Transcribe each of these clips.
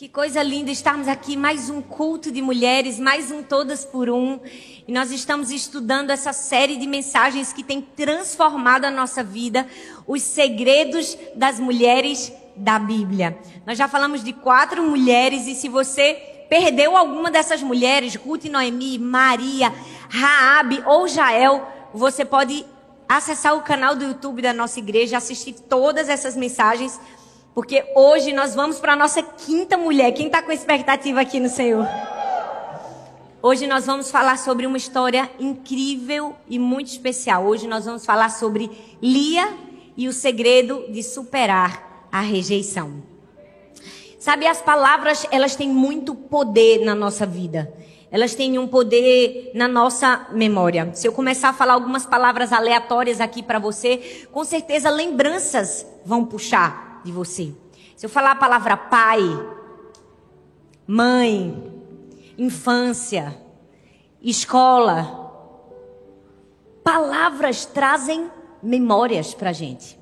Que coisa linda estarmos aqui, mais um culto de mulheres, mais um Todas por Um. E nós estamos estudando essa série de mensagens que tem transformado a nossa vida, os segredos das mulheres da Bíblia. Nós já falamos de quatro mulheres e se você perdeu alguma dessas mulheres, Ruth Noemi, Maria, Raabe ou Jael, você pode acessar o canal do YouTube da nossa igreja, assistir todas essas mensagens porque hoje nós vamos para a nossa quinta mulher. Quem está com expectativa aqui no Senhor? Hoje nós vamos falar sobre uma história incrível e muito especial. Hoje nós vamos falar sobre Lia e o segredo de superar a rejeição. Sabe, as palavras, elas têm muito poder na nossa vida. Elas têm um poder na nossa memória. Se eu começar a falar algumas palavras aleatórias aqui para você, com certeza lembranças vão puxar de você. Se eu falar a palavra pai, mãe, infância, escola, palavras trazem memórias para gente.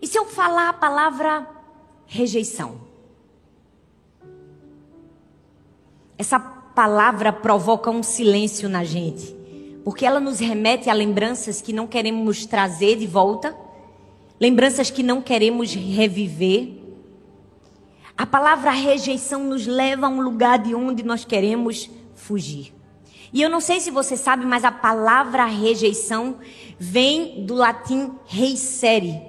E se eu falar a palavra rejeição? Essa palavra provoca um silêncio na gente, porque ela nos remete a lembranças que não queremos trazer de volta lembranças que não queremos reviver. A palavra rejeição nos leva a um lugar de onde nós queremos fugir. E eu não sei se você sabe, mas a palavra rejeição vem do latim reisere.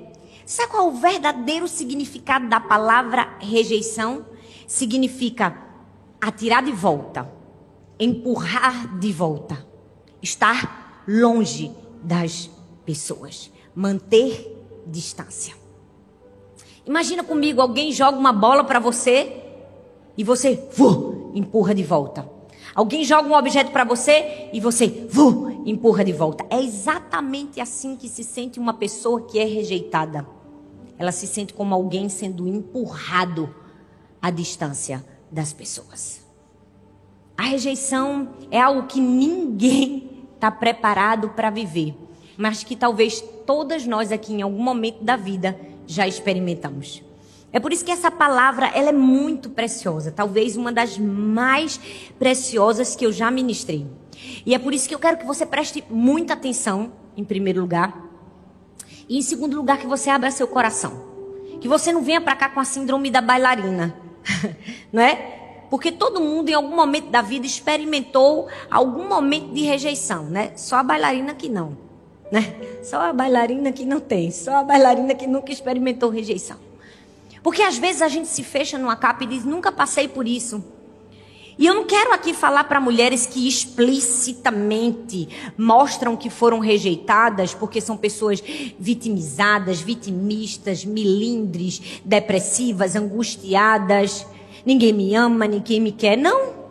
Sabe qual é o verdadeiro significado da palavra rejeição? Significa atirar de volta, empurrar de volta, estar longe das pessoas, manter distância. Imagina comigo, alguém joga uma bola para você e você vu, empurra de volta. Alguém joga um objeto para você e você vu, empurra de volta. É exatamente assim que se sente uma pessoa que é rejeitada. Ela se sente como alguém sendo empurrado à distância das pessoas. A rejeição é algo que ninguém está preparado para viver mas que talvez todas nós aqui em algum momento da vida já experimentamos. É por isso que essa palavra ela é muito preciosa, talvez uma das mais preciosas que eu já ministrei. E é por isso que eu quero que você preste muita atenção, em primeiro lugar, e em segundo lugar que você abra seu coração. Que você não venha para cá com a síndrome da bailarina, não é? Porque todo mundo em algum momento da vida experimentou algum momento de rejeição, né? Só a bailarina que não né? Só a bailarina que não tem, só a bailarina que nunca experimentou rejeição. Porque às vezes a gente se fecha numa capa e diz: nunca passei por isso. E eu não quero aqui falar para mulheres que explicitamente mostram que foram rejeitadas porque são pessoas vitimizadas, vitimistas, milindres, depressivas, angustiadas. Ninguém me ama, ninguém me quer. Não.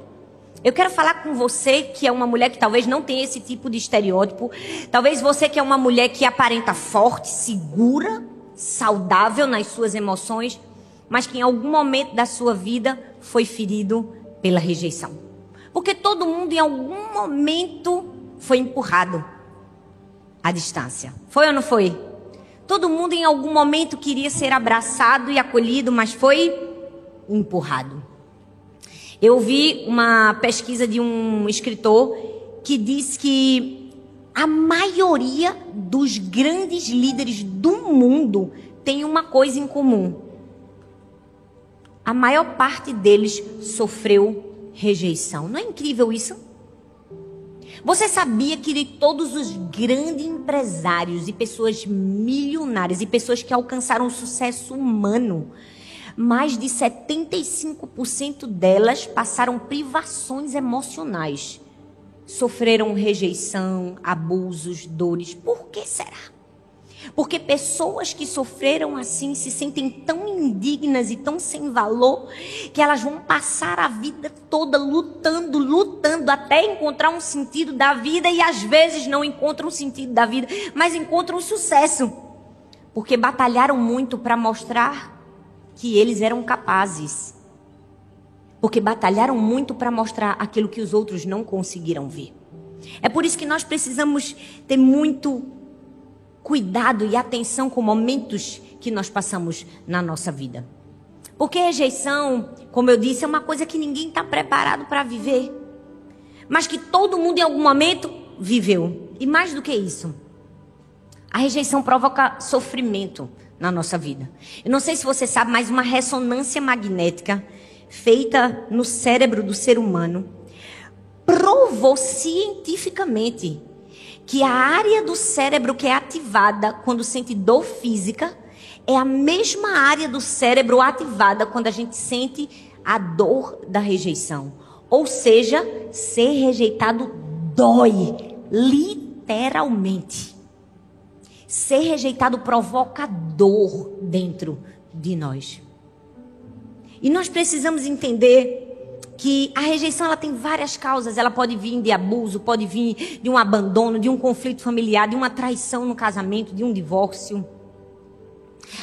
Eu quero falar com você que é uma mulher que talvez não tenha esse tipo de estereótipo. Talvez você que é uma mulher que aparenta forte, segura, saudável nas suas emoções, mas que em algum momento da sua vida foi ferido pela rejeição. Porque todo mundo em algum momento foi empurrado à distância. Foi ou não foi? Todo mundo em algum momento queria ser abraçado e acolhido, mas foi empurrado. Eu vi uma pesquisa de um escritor que diz que a maioria dos grandes líderes do mundo tem uma coisa em comum. A maior parte deles sofreu rejeição. Não é incrível isso? Você sabia que de todos os grandes empresários e pessoas milionárias e pessoas que alcançaram o sucesso humano, mais de 75% delas passaram privações emocionais. Sofreram rejeição, abusos, dores. Por que será? Porque pessoas que sofreram assim se sentem tão indignas e tão sem valor que elas vão passar a vida toda lutando, lutando até encontrar um sentido da vida e às vezes não encontram o sentido da vida, mas encontram sucesso. Porque batalharam muito para mostrar que eles eram capazes. Porque batalharam muito para mostrar aquilo que os outros não conseguiram ver. É por isso que nós precisamos ter muito cuidado e atenção com momentos que nós passamos na nossa vida. Porque rejeição, como eu disse, é uma coisa que ninguém está preparado para viver. Mas que todo mundo em algum momento viveu. E mais do que isso, a rejeição provoca sofrimento na nossa vida. Eu não sei se você sabe, mas uma ressonância magnética feita no cérebro do ser humano provou cientificamente que a área do cérebro que é ativada quando sente dor física é a mesma área do cérebro ativada quando a gente sente a dor da rejeição. Ou seja, ser rejeitado dói, literalmente. Ser rejeitado provoca dor dentro de nós. E nós precisamos entender que a rejeição ela tem várias causas. Ela pode vir de abuso, pode vir de um abandono, de um conflito familiar, de uma traição no casamento, de um divórcio.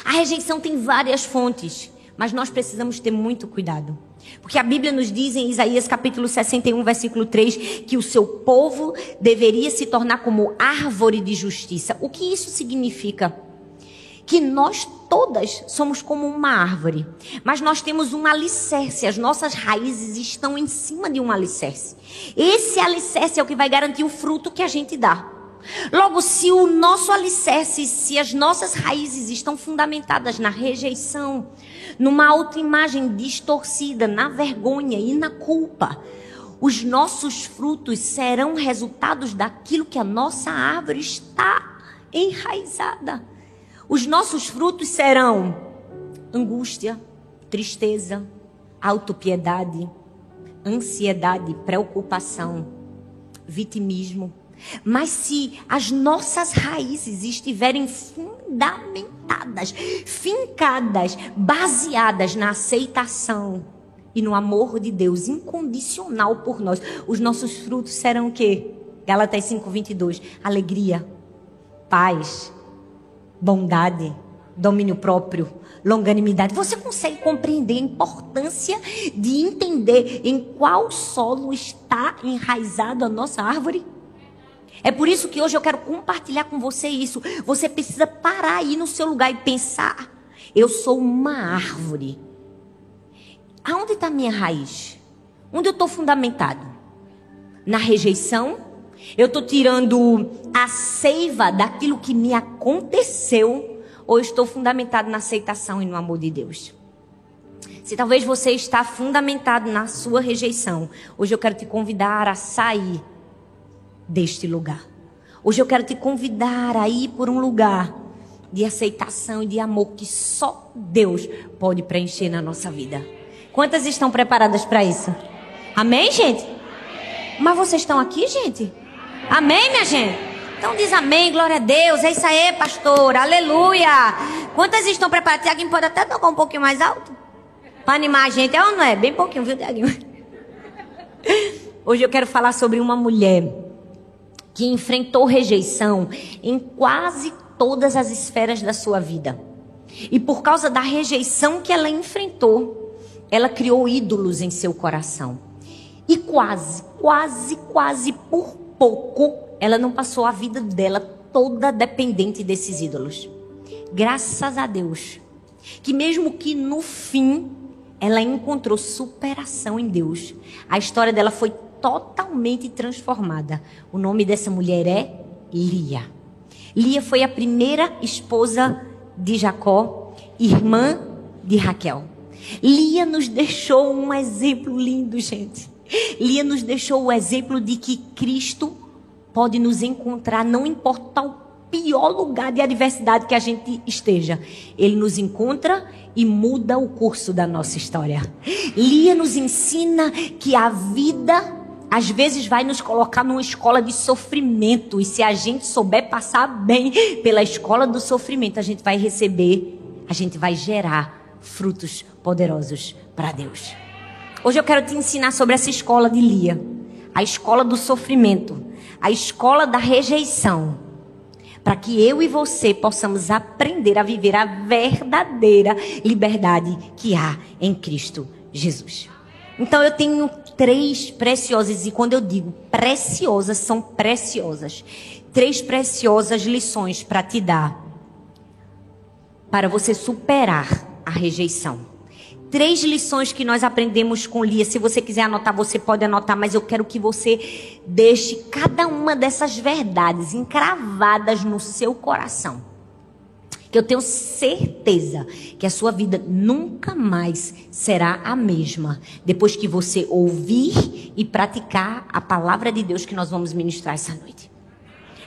A rejeição tem várias fontes, mas nós precisamos ter muito cuidado. Porque a Bíblia nos diz em Isaías capítulo 61, versículo 3, que o seu povo deveria se tornar como árvore de justiça. O que isso significa? Que nós todas somos como uma árvore, mas nós temos um alicerce, as nossas raízes estão em cima de um alicerce. Esse alicerce é o que vai garantir o fruto que a gente dá. Logo, se o nosso alicerce, se as nossas raízes estão fundamentadas na rejeição, numa autoimagem distorcida, na vergonha e na culpa, os nossos frutos serão resultados daquilo que a nossa árvore está enraizada. Os nossos frutos serão angústia, tristeza, autopiedade, ansiedade, preocupação, vitimismo. Mas se as nossas raízes estiverem fundamentadas, fincadas, baseadas na aceitação e no amor de Deus incondicional por nós, os nossos frutos serão o quê? Galatas 5:22, alegria, paz, bondade, domínio próprio, longanimidade. Você consegue compreender a importância de entender em qual solo está enraizado a nossa árvore? É por isso que hoje eu quero compartilhar com você isso. Você precisa parar aí no seu lugar e pensar: eu sou uma árvore. Aonde está a minha raiz? Onde eu estou fundamentado? Na rejeição? Eu estou tirando a seiva daquilo que me aconteceu ou estou fundamentado na aceitação e no amor de Deus? Se talvez você está fundamentado na sua rejeição, hoje eu quero te convidar a sair deste lugar. Hoje eu quero te convidar a ir por um lugar de aceitação e de amor que só Deus pode preencher na nossa vida. Quantas estão preparadas para isso? Amém, gente? Mas vocês estão aqui, gente? Amém, minha gente? Então diz amém, glória a Deus. É isso aí, pastor. Aleluia. Quantas estão preparadas? Tiaguinho pode até tocar um pouquinho mais alto? Para animar a gente. É ou não é? Bem pouquinho, viu, Tiaguinho? Hoje eu quero falar sobre uma mulher que enfrentou rejeição em quase todas as esferas da sua vida. E por causa da rejeição que ela enfrentou, ela criou ídolos em seu coração. E quase, quase, quase por pouco, ela não passou a vida dela toda dependente desses ídolos. Graças a Deus. Que mesmo que no fim ela encontrou superação em Deus, a história dela foi totalmente transformada. O nome dessa mulher é Lia. Lia foi a primeira esposa de Jacó, irmã de Raquel. Lia nos deixou um exemplo lindo, gente. Lia nos deixou o exemplo de que Cristo pode nos encontrar, não importa o pior lugar de adversidade que a gente esteja. Ele nos encontra e muda o curso da nossa história. Lia nos ensina que a vida às vezes vai nos colocar numa escola de sofrimento e se a gente souber passar bem pela escola do sofrimento, a gente vai receber, a gente vai gerar frutos poderosos para Deus. Hoje eu quero te ensinar sobre essa escola de Lia, a escola do sofrimento, a escola da rejeição, para que eu e você possamos aprender a viver a verdadeira liberdade que há em Cristo Jesus. Então eu tenho três preciosas, e quando eu digo preciosas, são preciosas. Três preciosas lições para te dar, para você superar a rejeição três lições que nós aprendemos com Lia. Se você quiser anotar, você pode anotar, mas eu quero que você deixe cada uma dessas verdades encravadas no seu coração. Que eu tenho certeza que a sua vida nunca mais será a mesma depois que você ouvir e praticar a palavra de Deus que nós vamos ministrar essa noite.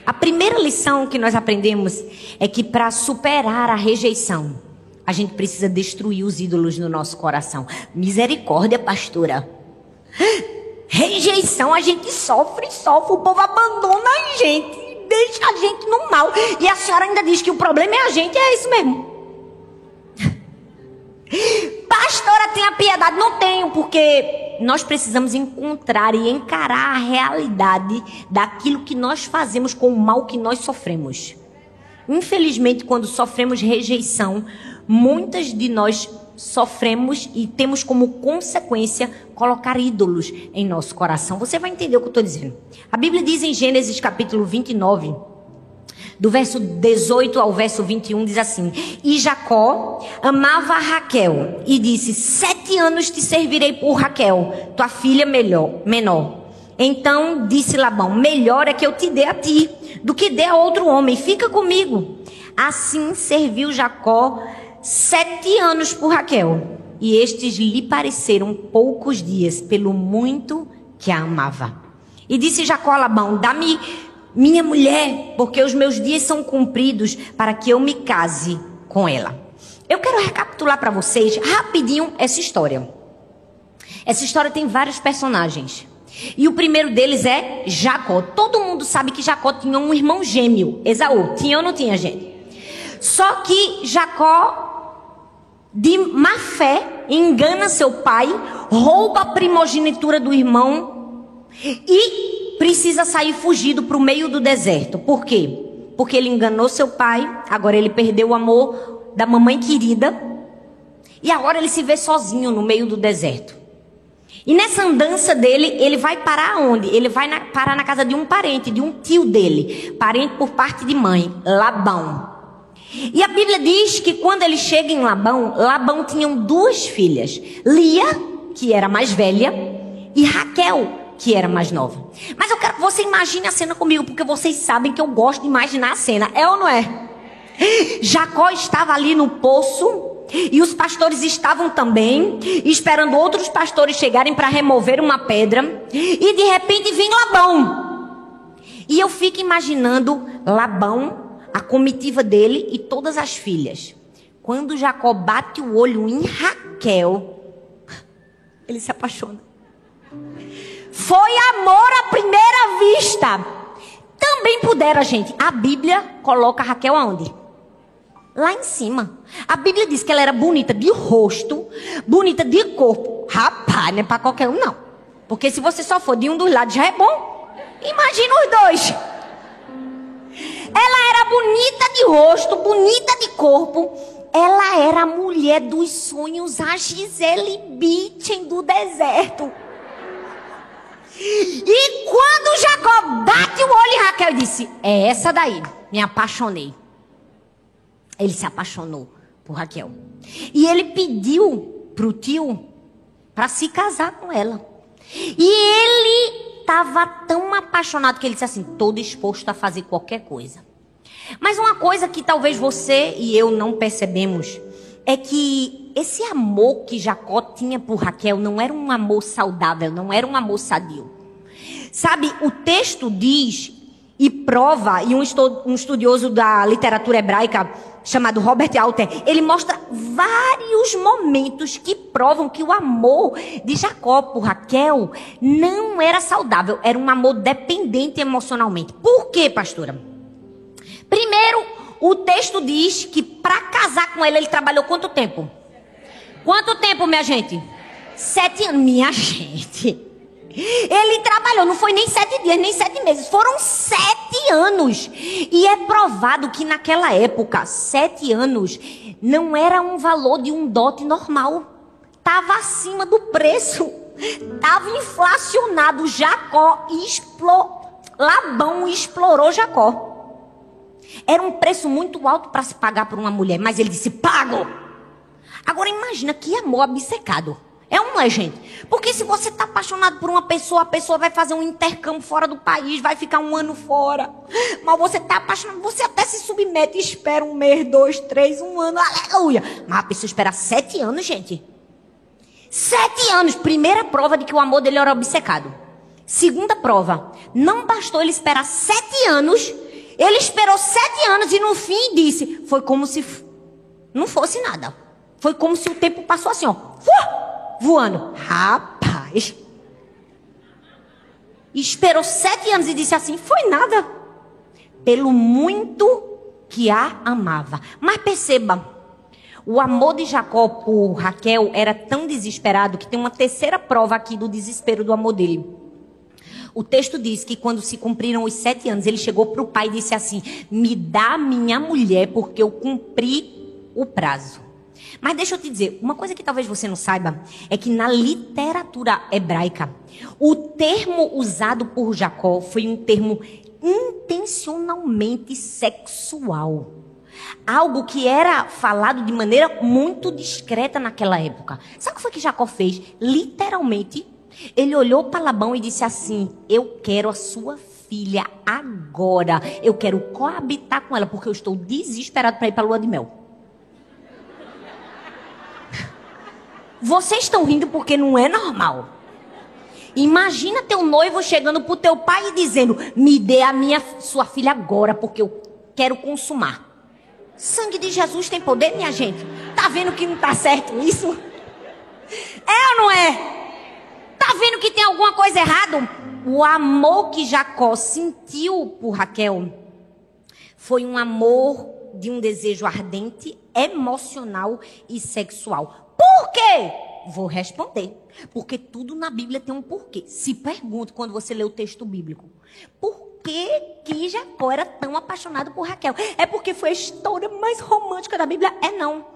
A primeira lição que nós aprendemos é que para superar a rejeição, a gente precisa destruir os ídolos no nosso coração. Misericórdia, pastora. Rejeição, a gente sofre, sofre, o povo abandona a gente, deixa a gente no mal. E a senhora ainda diz que o problema é a gente, é isso mesmo. Pastora, tenha piedade. Não tenho, porque nós precisamos encontrar e encarar a realidade daquilo que nós fazemos com o mal que nós sofremos. Infelizmente, quando sofremos rejeição, muitas de nós sofremos e temos como consequência colocar ídolos em nosso coração. Você vai entender o que eu estou dizendo. A Bíblia diz em Gênesis capítulo 29, do verso 18 ao verso 21, diz assim: E Jacó amava Raquel e disse: Sete anos te servirei por Raquel, tua filha melhor, menor. Então disse Labão: Melhor é que eu te dê a ti do que dê a outro homem, fica comigo. Assim serviu Jacó sete anos por Raquel, e estes lhe pareceram poucos dias, pelo muito que a amava. E disse Jacó a Labão: Dá-me minha mulher, porque os meus dias são cumpridos para que eu me case com ela. Eu quero recapitular para vocês rapidinho essa história. Essa história tem vários personagens. E o primeiro deles é Jacó. Todo mundo sabe que Jacó tinha um irmão gêmeo, Esaú. Tinha ou não tinha, gente? Só que Jacó de má fé, engana seu pai, rouba a primogenitura do irmão e precisa sair fugido para o meio do deserto. Por quê? Porque ele enganou seu pai, agora ele perdeu o amor da mamãe querida e agora ele se vê sozinho no meio do deserto. E nessa andança dele, ele vai parar onde? Ele vai na, parar na casa de um parente, de um tio dele, parente por parte de mãe, Labão. E a Bíblia diz que quando ele chega em Labão, Labão tinha duas filhas: Lia, que era mais velha, e Raquel, que era mais nova. Mas eu quero que você imagine a cena comigo, porque vocês sabem que eu gosto de imaginar a cena. É ou não é? Jacó estava ali no poço. E os pastores estavam também, esperando outros pastores chegarem para remover uma pedra. E de repente vem Labão. E eu fico imaginando Labão a comitiva dele e todas as filhas. Quando Jacó bate o olho em Raquel, ele se apaixona. Foi amor à primeira vista. Também pudera, gente. A Bíblia coloca Raquel aonde? Lá em cima. A Bíblia diz que ela era bonita de rosto, bonita de corpo. Rapaz, não é para qualquer um, não. Porque se você só for de um dos lados já é bom. Imagina os dois. Ela era bonita de rosto, bonita de corpo. Ela era a mulher dos sonhos, a Gisele Bündchen do deserto. E quando Jacó bate o olho em Raquel, disse: É essa daí. Me apaixonei. Ele se apaixonou por Raquel. E ele pediu para o tio para se casar com ela. E ele estava tão apaixonado que ele disse assim: estou disposto a fazer qualquer coisa. Mas uma coisa que talvez você e eu não percebemos é que esse amor que Jacó tinha por Raquel não era um amor saudável, não era um amor sadio. Sabe, o texto diz e prova, e um estudioso da literatura hebraica chamado Robert Alter, ele mostra vários momentos que provam que o amor de Jacó por Raquel não era saudável, era um amor dependente emocionalmente. Por quê, pastora? Primeiro, o texto diz que para casar com ela ele trabalhou quanto tempo? Quanto tempo, minha gente? Sete anos. Minha gente. Ele trabalhou, não foi nem sete dias, nem sete meses, foram sete anos. E é provado que naquela época, sete anos não era um valor de um dote normal. Estava acima do preço. Estava inflacionado. Jacó explorou. Labão explorou Jacó. Era um preço muito alto para se pagar por uma mulher, mas ele disse: pago. Agora imagina que amor obcecado. É um, é, gente? Porque se você está apaixonado por uma pessoa, a pessoa vai fazer um intercâmbio fora do país, vai ficar um ano fora. Mas você está apaixonado, você até se submete e espera um mês, dois, três, um ano, aleluia. Mas a pessoa espera sete anos, gente. Sete anos. Primeira prova de que o amor dele era obcecado. Segunda prova. Não bastou ele esperar sete anos. Ele esperou sete anos e no fim disse: Foi como se não fosse nada. Foi como se o tempo passou assim, ó. Voando. Rapaz. Esperou sete anos e disse assim: Foi nada. Pelo muito que a amava. Mas perceba. O amor de Jacó por Raquel era tão desesperado que tem uma terceira prova aqui do desespero do amor dele. O texto diz que quando se cumpriram os sete anos, ele chegou para o pai e disse assim: Me dá minha mulher, porque eu cumpri o prazo. Mas deixa eu te dizer, uma coisa que talvez você não saiba é que na literatura hebraica, o termo usado por Jacó foi um termo intencionalmente sexual. Algo que era falado de maneira muito discreta naquela época. Sabe o que foi que Jacó fez? Literalmente ele olhou para Labão e disse assim: Eu quero a sua filha agora. Eu quero coabitar com ela, porque eu estou desesperado para ir para a lua de mel. Vocês estão rindo porque não é normal. Imagina teu noivo chegando pro teu pai e dizendo: "Me dê a minha sua filha agora, porque eu quero consumar". Sangue de Jesus tem poder, minha gente. Tá vendo que não tá certo isso? É ou não é? Tá vendo que tem alguma coisa errada? O amor que Jacó sentiu por Raquel foi um amor de um desejo ardente, emocional e sexual. Por quê? Vou responder. Porque tudo na Bíblia tem um porquê. Se pergunta quando você lê o texto bíblico. Por que, que Jacó era tão apaixonado por Raquel? É porque foi a história mais romântica da Bíblia? É não.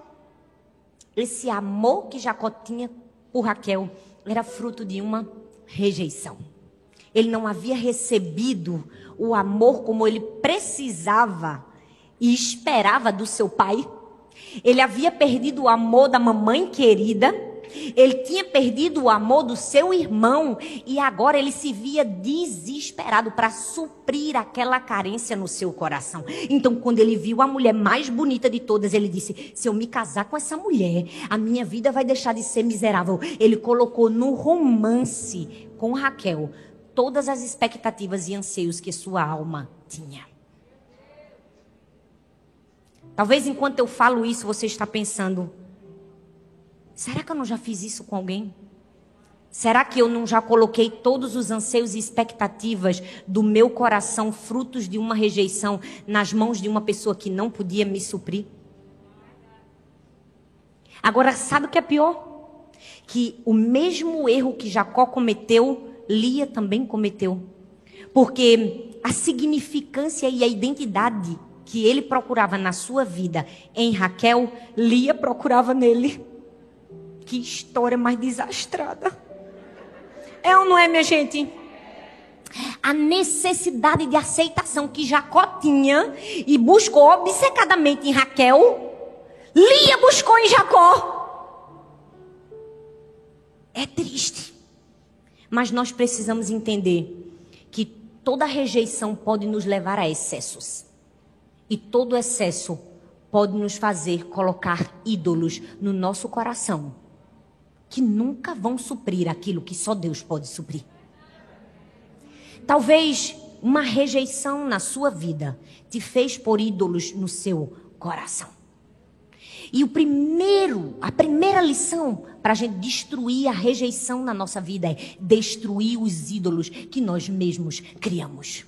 Esse amor que Jacó tinha por Raquel era fruto de uma rejeição. Ele não havia recebido o amor como ele precisava e esperava do seu pai. Ele havia perdido o amor da mamãe querida ele tinha perdido o amor do seu irmão e agora ele se via desesperado para suprir aquela carência no seu coração. Então, quando ele viu a mulher mais bonita de todas, ele disse: Se eu me casar com essa mulher, a minha vida vai deixar de ser miserável. Ele colocou no romance com Raquel todas as expectativas e anseios que sua alma tinha. Talvez enquanto eu falo isso, você está pensando: Será que eu não já fiz isso com alguém? Será que eu não já coloquei todos os anseios e expectativas do meu coração, frutos de uma rejeição, nas mãos de uma pessoa que não podia me suprir? Agora, sabe o que é pior? Que o mesmo erro que Jacó cometeu, Lia também cometeu. Porque a significância e a identidade que ele procurava na sua vida em Raquel, Lia procurava nele. Que história mais desastrada. É ou não é, minha gente? A necessidade de aceitação que Jacó tinha e buscou obcecadamente em Raquel, Lia buscou em Jacó. É triste. Mas nós precisamos entender que toda rejeição pode nos levar a excessos. E todo excesso pode nos fazer colocar ídolos no nosso coração que nunca vão suprir aquilo que só Deus pode suprir. Talvez uma rejeição na sua vida te fez por ídolos no seu coração. E o primeiro, a primeira lição para a gente destruir a rejeição na nossa vida é destruir os ídolos que nós mesmos criamos.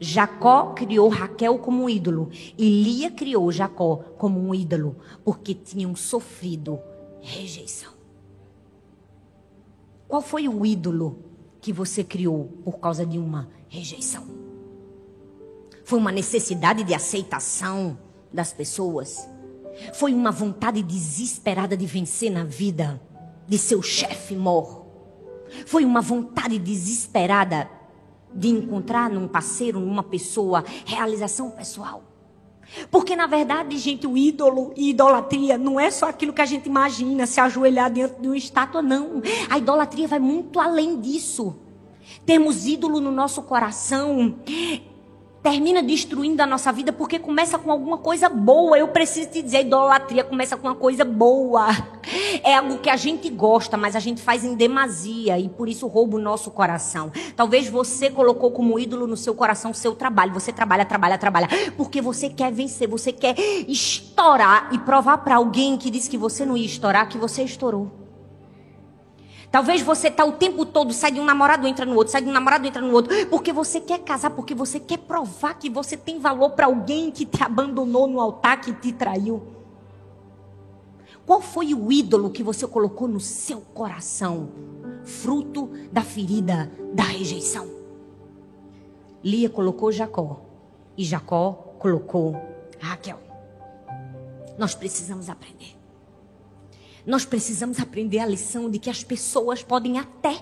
Jacó criou Raquel como um ídolo e Lia criou Jacó como um ídolo, porque tinham sofrido rejeição. Qual foi o ídolo que você criou por causa de uma rejeição? Foi uma necessidade de aceitação das pessoas? Foi uma vontade desesperada de vencer na vida de seu chefe mor? Foi uma vontade desesperada de encontrar num parceiro, numa pessoa, realização pessoal? Porque, na verdade, gente, o ídolo e idolatria não é só aquilo que a gente imagina, se ajoelhar diante de uma estátua, não. A idolatria vai muito além disso. Temos ídolo no nosso coração termina destruindo a nossa vida porque começa com alguma coisa boa. Eu preciso te dizer, idolatria começa com uma coisa boa. É algo que a gente gosta, mas a gente faz em demasia e por isso rouba o nosso coração. Talvez você colocou como ídolo no seu coração o seu trabalho. Você trabalha, trabalha, trabalha, porque você quer vencer, você quer estourar e provar para alguém que disse que você não ia estourar que você estourou. Talvez você tá o tempo todo, sai de um namorado, entra no outro, sai de um namorado, entra no outro, porque você quer casar, porque você quer provar que você tem valor para alguém que te abandonou no altar, que te traiu. Qual foi o ídolo que você colocou no seu coração? Fruto da ferida da rejeição. Lia colocou Jacó e Jacó colocou Raquel. Nós precisamos aprender. Nós precisamos aprender a lição de que as pessoas podem até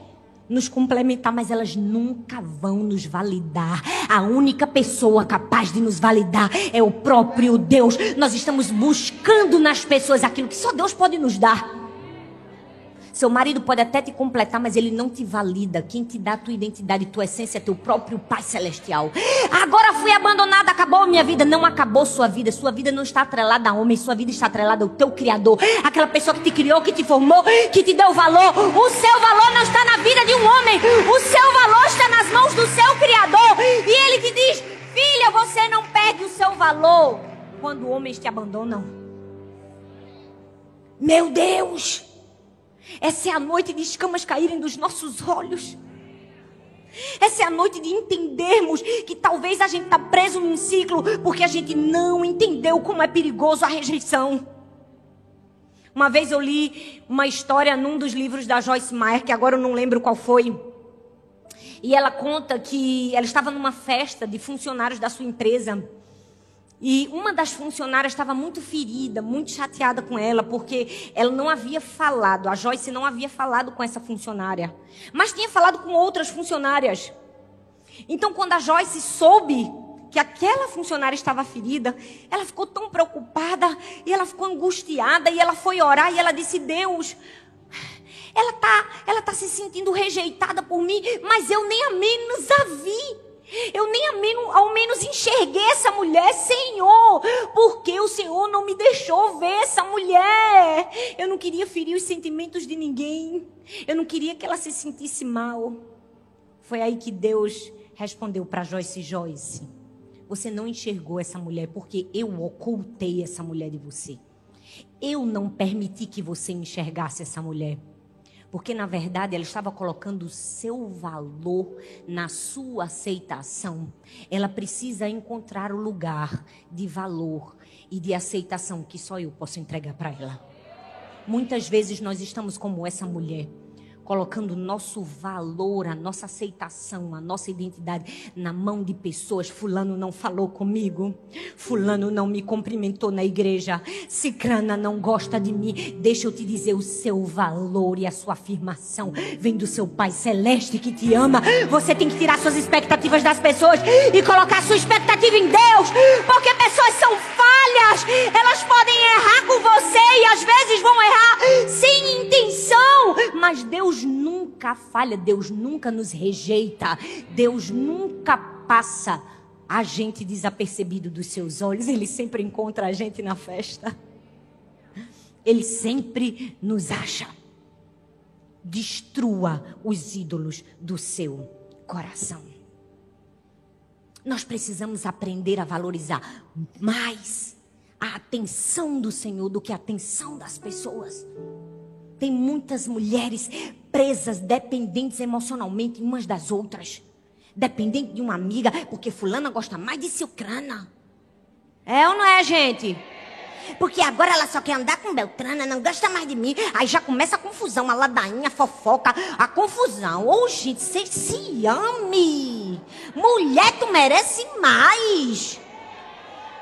nos complementar, mas elas nunca vão nos validar. A única pessoa capaz de nos validar é o próprio Deus. Nós estamos buscando nas pessoas aquilo que só Deus pode nos dar. Seu marido pode até te completar, mas ele não te valida. Quem te dá a tua identidade, tua essência é teu próprio Pai Celestial. Agora fui abandonada, acabou minha vida. Não acabou sua vida. Sua vida não está atrelada a homem, sua vida está atrelada ao teu Criador. Aquela pessoa que te criou, que te formou, que te deu valor. O seu valor não está na vida de um homem. O seu valor está nas mãos do seu Criador. E ele te diz: Filha, você não perde o seu valor quando homens te abandonam. Meu Deus! Essa é a noite de escamas caírem dos nossos olhos. Essa é a noite de entendermos que talvez a gente está preso num ciclo porque a gente não entendeu como é perigoso a rejeição. Uma vez eu li uma história num dos livros da Joyce Meyer, que agora eu não lembro qual foi. E ela conta que ela estava numa festa de funcionários da sua empresa. E uma das funcionárias estava muito ferida, muito chateada com ela, porque ela não havia falado, a Joyce não havia falado com essa funcionária, mas tinha falado com outras funcionárias. Então, quando a Joyce soube que aquela funcionária estava ferida, ela ficou tão preocupada, e ela ficou angustiada, e ela foi orar, e ela disse: Deus, ela está ela tá se sentindo rejeitada por mim, mas eu nem a menos a vi. Eu nem ao menos, enxerguei essa mulher, Senhor, porque o Senhor não me deixou ver essa mulher. Eu não queria ferir os sentimentos de ninguém. Eu não queria que ela se sentisse mal. Foi aí que Deus respondeu para Joyce Joyce. Você não enxergou essa mulher porque eu ocultei essa mulher de você. Eu não permiti que você enxergasse essa mulher. Porque, na verdade, ela estava colocando o seu valor na sua aceitação. Ela precisa encontrar o lugar de valor e de aceitação que só eu posso entregar para ela. Muitas vezes nós estamos como essa mulher colocando nosso valor, a nossa aceitação, a nossa identidade na mão de pessoas. Fulano não falou comigo, Fulano não me cumprimentou na igreja, Cicrana não gosta de mim. Deixa eu te dizer: o seu valor e a sua afirmação vem do seu Pai Celeste que te ama. Você tem que tirar suas expectativas das pessoas e colocar sua expectativa em Deus, porque pessoas são falhas, elas podem errar com você e às vezes vão errar sem intenção, mas Deus nunca falha, Deus nunca nos rejeita, Deus nunca passa a gente desapercebido dos seus olhos, Ele sempre encontra a gente na festa. Ele sempre nos acha. Destrua os ídolos do seu coração. Nós precisamos aprender a valorizar mais a atenção do Senhor do que a atenção das pessoas. Tem muitas mulheres presas, dependentes emocionalmente umas das outras. Dependente de uma amiga, porque fulana gosta mais de Silcrana. É ou não é, gente? Porque agora ela só quer andar com Beltrana, não gosta mais de mim. Aí já começa a confusão, a ladainha, a fofoca, a confusão. Ô, oh, gente, você se ame. Mulher, tu merece mais.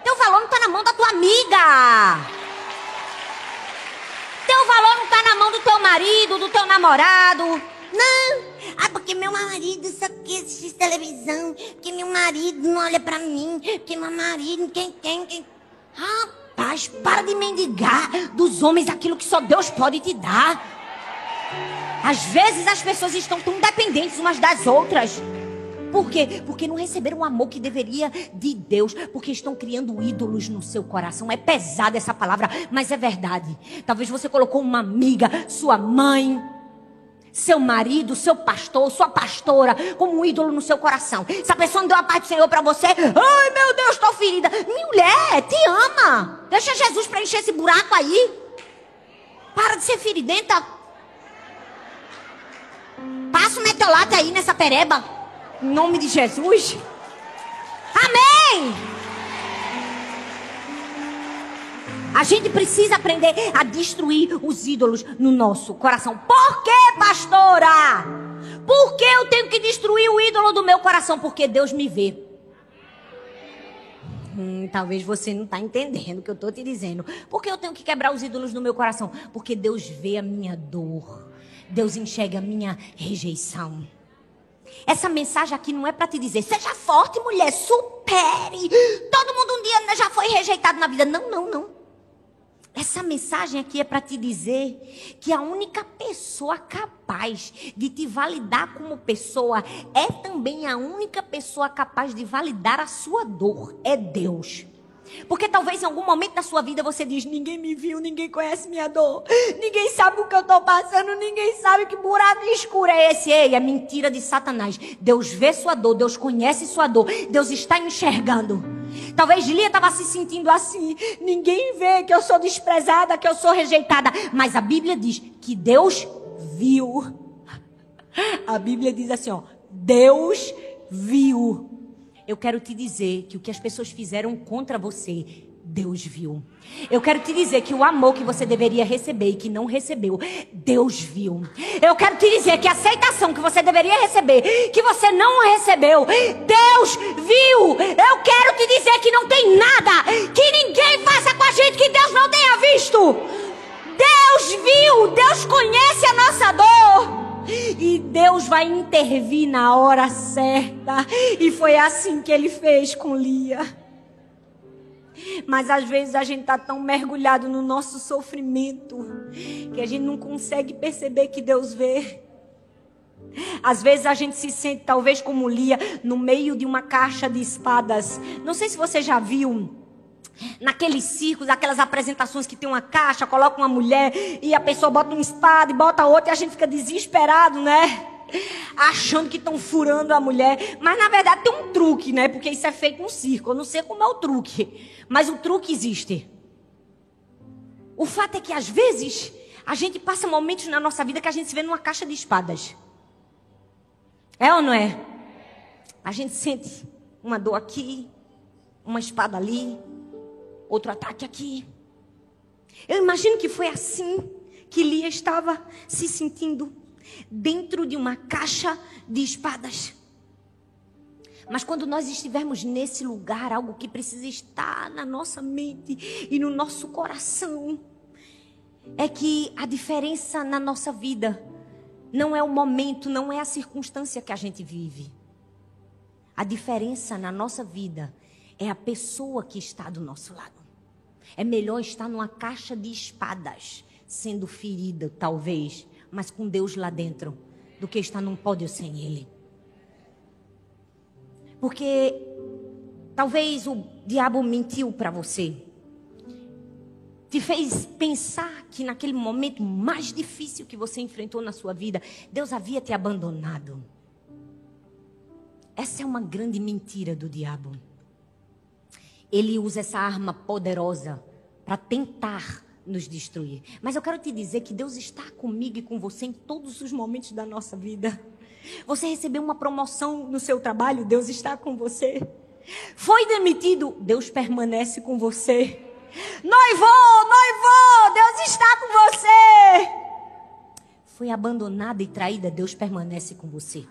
Teu valor não tá na mão da tua amiga. Teu valor não está na mão do teu marido, do teu namorado. Não. Ah, porque meu marido só quer assistir televisão. Porque meu marido não olha para mim. Porque meu marido, quem, quem, quem. Rapaz, para de mendigar dos homens aquilo que só Deus pode te dar. Às vezes as pessoas estão tão dependentes umas das outras. Por quê? Porque não receberam o amor que deveria de Deus. Porque estão criando ídolos no seu coração. É pesada essa palavra, mas é verdade. Talvez você colocou uma amiga, sua mãe, seu marido, seu pastor, sua pastora, como um ídolo no seu coração. Se a pessoa não deu a paz do Senhor para você, ai meu Deus, estou ferida. Mulher, te ama. Deixa Jesus preencher esse buraco aí. Para de ser feridenta. Passa o metolate aí nessa pereba. Em nome de Jesus. Amém. A gente precisa aprender a destruir os ídolos no nosso coração. Por que, pastora? Por que eu tenho que destruir o ídolo do meu coração? Porque Deus me vê. Hum, talvez você não está entendendo o que eu estou te dizendo. Por que eu tenho que quebrar os ídolos no meu coração? Porque Deus vê a minha dor. Deus enxerga a minha rejeição. Essa mensagem aqui não é para te dizer, seja forte, mulher, supere. Todo mundo um dia já foi rejeitado na vida. Não, não, não. Essa mensagem aqui é para te dizer que a única pessoa capaz de te validar como pessoa é também a única pessoa capaz de validar a sua dor. É Deus. Porque talvez em algum momento da sua vida você diz: ninguém me viu, ninguém conhece minha dor, ninguém sabe o que eu estou passando, ninguém sabe que buraco escuro é esse. Ei, é mentira de Satanás. Deus vê sua dor, Deus conhece sua dor, Deus está enxergando. Talvez Lia estava se sentindo assim. Ninguém vê que eu sou desprezada, que eu sou rejeitada. Mas a Bíblia diz que Deus viu. A Bíblia diz assim, ó. Deus viu. Eu quero te dizer que o que as pessoas fizeram contra você, Deus viu. Eu quero te dizer que o amor que você deveria receber e que não recebeu, Deus viu. Eu quero te dizer que a aceitação que você deveria receber, que você não recebeu, Deus viu. Eu quero te dizer que não tem nada que ninguém faça com a gente que Deus não tenha visto. Deus viu, Deus conhece a nossa dor. E Deus vai intervir na hora certa. E foi assim que ele fez com Lia. Mas às vezes a gente está tão mergulhado no nosso sofrimento que a gente não consegue perceber que Deus vê. Às vezes a gente se sente, talvez como Lia, no meio de uma caixa de espadas. Não sei se você já viu Naqueles circos, aquelas apresentações que tem uma caixa, coloca uma mulher e a pessoa bota uma espada e bota outra e a gente fica desesperado, né? Achando que estão furando a mulher. Mas na verdade tem um truque, né? Porque isso é feito no circo. Eu não sei como é o truque. Mas o truque existe. O fato é que às vezes a gente passa momentos na nossa vida que a gente se vê numa caixa de espadas. É ou não é? A gente sente uma dor aqui, uma espada ali, outro ataque aqui. Eu imagino que foi assim que Lia estava se sentindo dentro de uma caixa de espadas. Mas quando nós estivermos nesse lugar, algo que precisa estar na nossa mente e no nosso coração, é que a diferença na nossa vida não é o momento, não é a circunstância que a gente vive. A diferença na nossa vida é a pessoa que está do nosso lado. É melhor estar numa caixa de espadas, sendo ferida, talvez, mas com Deus lá dentro, do que estar num pódio sem Ele. Porque talvez o diabo mentiu para você. Te fez pensar que naquele momento mais difícil que você enfrentou na sua vida, Deus havia te abandonado. Essa é uma grande mentira do diabo. Ele usa essa arma poderosa para tentar nos destruir. Mas eu quero te dizer que Deus está comigo e com você em todos os momentos da nossa vida. Você recebeu uma promoção no seu trabalho, Deus está com você. Foi demitido, Deus permanece com você. Noivou, noivou, Deus está com você. Foi abandonada e traída, Deus permanece com você.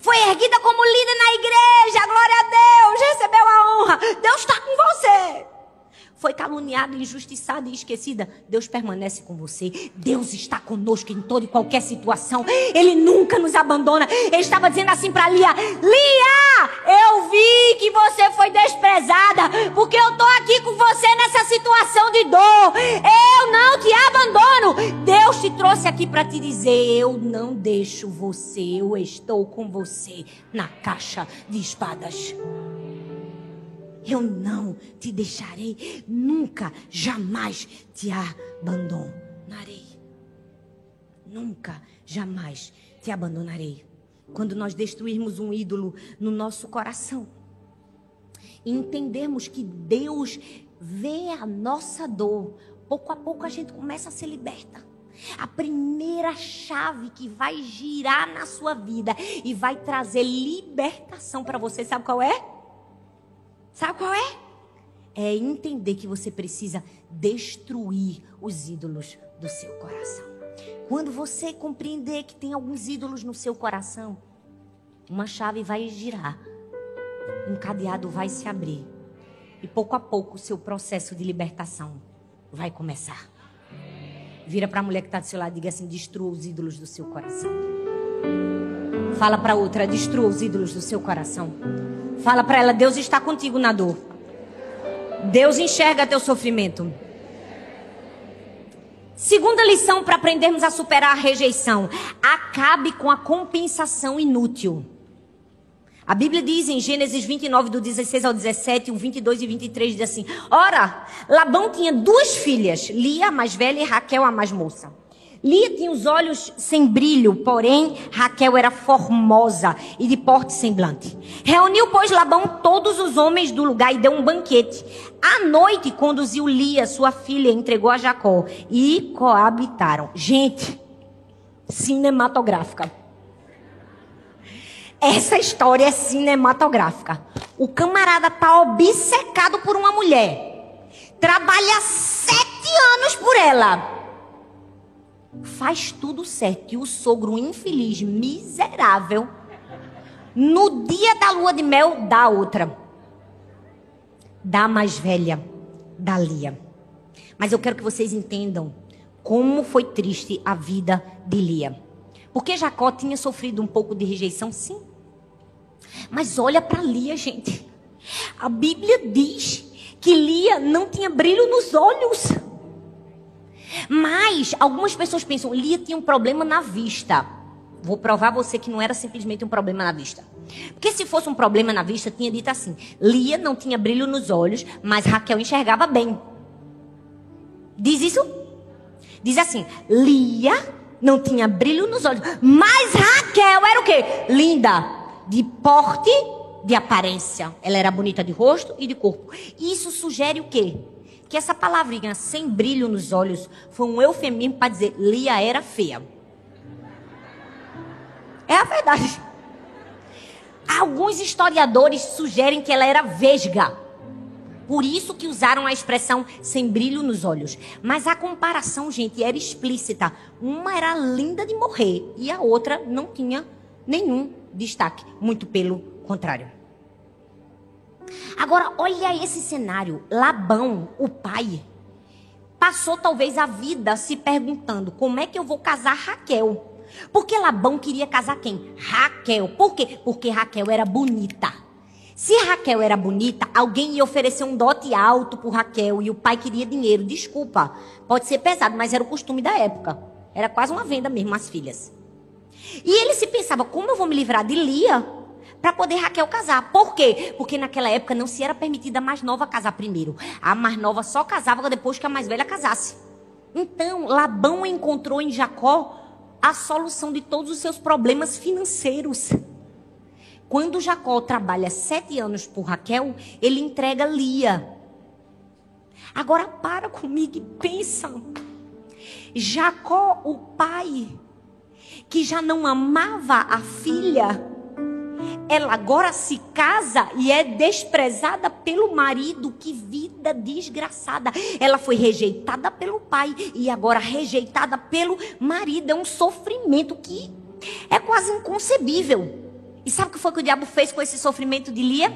Foi erguida como líder na igreja, glória a Deus, recebeu a honra. Deus está com você. Foi caluniada, injustiçada e esquecida. Deus permanece com você. Deus está conosco em toda e qualquer situação. Ele nunca nos abandona. Ele estava dizendo assim para Lia: Lia, Eu vi que você foi desprezada, porque eu tô aqui com você nessa situação de dor. Eu não te abandono. Deus te trouxe aqui para te dizer: eu não deixo você, eu estou com você na caixa de espadas. Eu não te deixarei, nunca, jamais te abandonarei. Nunca, jamais te abandonarei. Quando nós destruirmos um ídolo no nosso coração e entendermos que Deus vê a nossa dor, pouco a pouco a gente começa a ser liberta. A primeira chave que vai girar na sua vida e vai trazer libertação para você, sabe qual é? Sabe qual é? É entender que você precisa destruir os ídolos do seu coração. Quando você compreender que tem alguns ídolos no seu coração, uma chave vai girar, um cadeado vai se abrir. E pouco a pouco o seu processo de libertação vai começar. Vira para a mulher que está do seu lado e diga assim: destrua os ídolos do seu coração. Fala para outra: destrua os ídolos do seu coração. Fala para ela: Deus está contigo na dor. Deus enxerga teu sofrimento. Segunda lição para aprendermos a superar a rejeição: acabe com a compensação inútil. A Bíblia diz em Gênesis 29, do 16 ao 17, o 22 e 23, diz assim: Ora, Labão tinha duas filhas, Lia, a mais velha, e Raquel, a mais moça. Lia tinha os olhos sem brilho, porém Raquel era formosa e de porte semblante. Reuniu, pois, Labão todos os homens do lugar e deu um banquete. À noite conduziu Lia, sua filha, entregou a Jacó e coabitaram. Gente, cinematográfica. Essa história é cinematográfica. O camarada tá obcecado por uma mulher. Trabalha sete anos por ela faz tudo certo. E o sogro infeliz, miserável, no dia da lua de mel, dá outra. Dá a mais velha, da Lia. Mas eu quero que vocês entendam como foi triste a vida de Lia. Porque Jacó tinha sofrido um pouco de rejeição, sim. Mas olha para Lia, gente. A Bíblia diz que Lia não tinha brilho nos olhos. Mas algumas pessoas pensam, Lia tinha um problema na vista. Vou provar você que não era simplesmente um problema na vista. Porque se fosse um problema na vista, tinha dito assim: Lia não tinha brilho nos olhos, mas Raquel enxergava bem. Diz isso? Diz assim: Lia não tinha brilho nos olhos, mas Raquel era o quê? Linda, de porte, de aparência. Ela era bonita de rosto e de corpo. Isso sugere o quê? Que essa palavrinha sem brilho nos olhos foi um eufemismo para dizer Lia era feia. É a verdade. Alguns historiadores sugerem que ela era vesga. Por isso que usaram a expressão sem brilho nos olhos. Mas a comparação, gente, era explícita. Uma era linda de morrer e a outra não tinha nenhum destaque. Muito pelo contrário. Agora, olha esse cenário. Labão, o pai, passou talvez a vida se perguntando: como é que eu vou casar Raquel? Porque Labão queria casar quem? Raquel. Por quê? Porque Raquel era bonita. Se Raquel era bonita, alguém ia oferecer um dote alto por Raquel e o pai queria dinheiro. Desculpa, pode ser pesado, mas era o costume da época. Era quase uma venda mesmo, as filhas. E ele se pensava: como eu vou me livrar de Lia? Para poder Raquel casar. Por quê? Porque naquela época não se era permitida a mais nova casar primeiro. A mais nova só casava depois que a mais velha casasse. Então, Labão encontrou em Jacó a solução de todos os seus problemas financeiros. Quando Jacó trabalha sete anos por Raquel, ele entrega Lia. Agora para comigo e pensa. Jacó, o pai, que já não amava a filha, ela agora se casa e é desprezada pelo marido. Que vida desgraçada. Ela foi rejeitada pelo pai e agora rejeitada pelo marido. É um sofrimento que é quase inconcebível. E sabe o que foi que o diabo fez com esse sofrimento de Lia?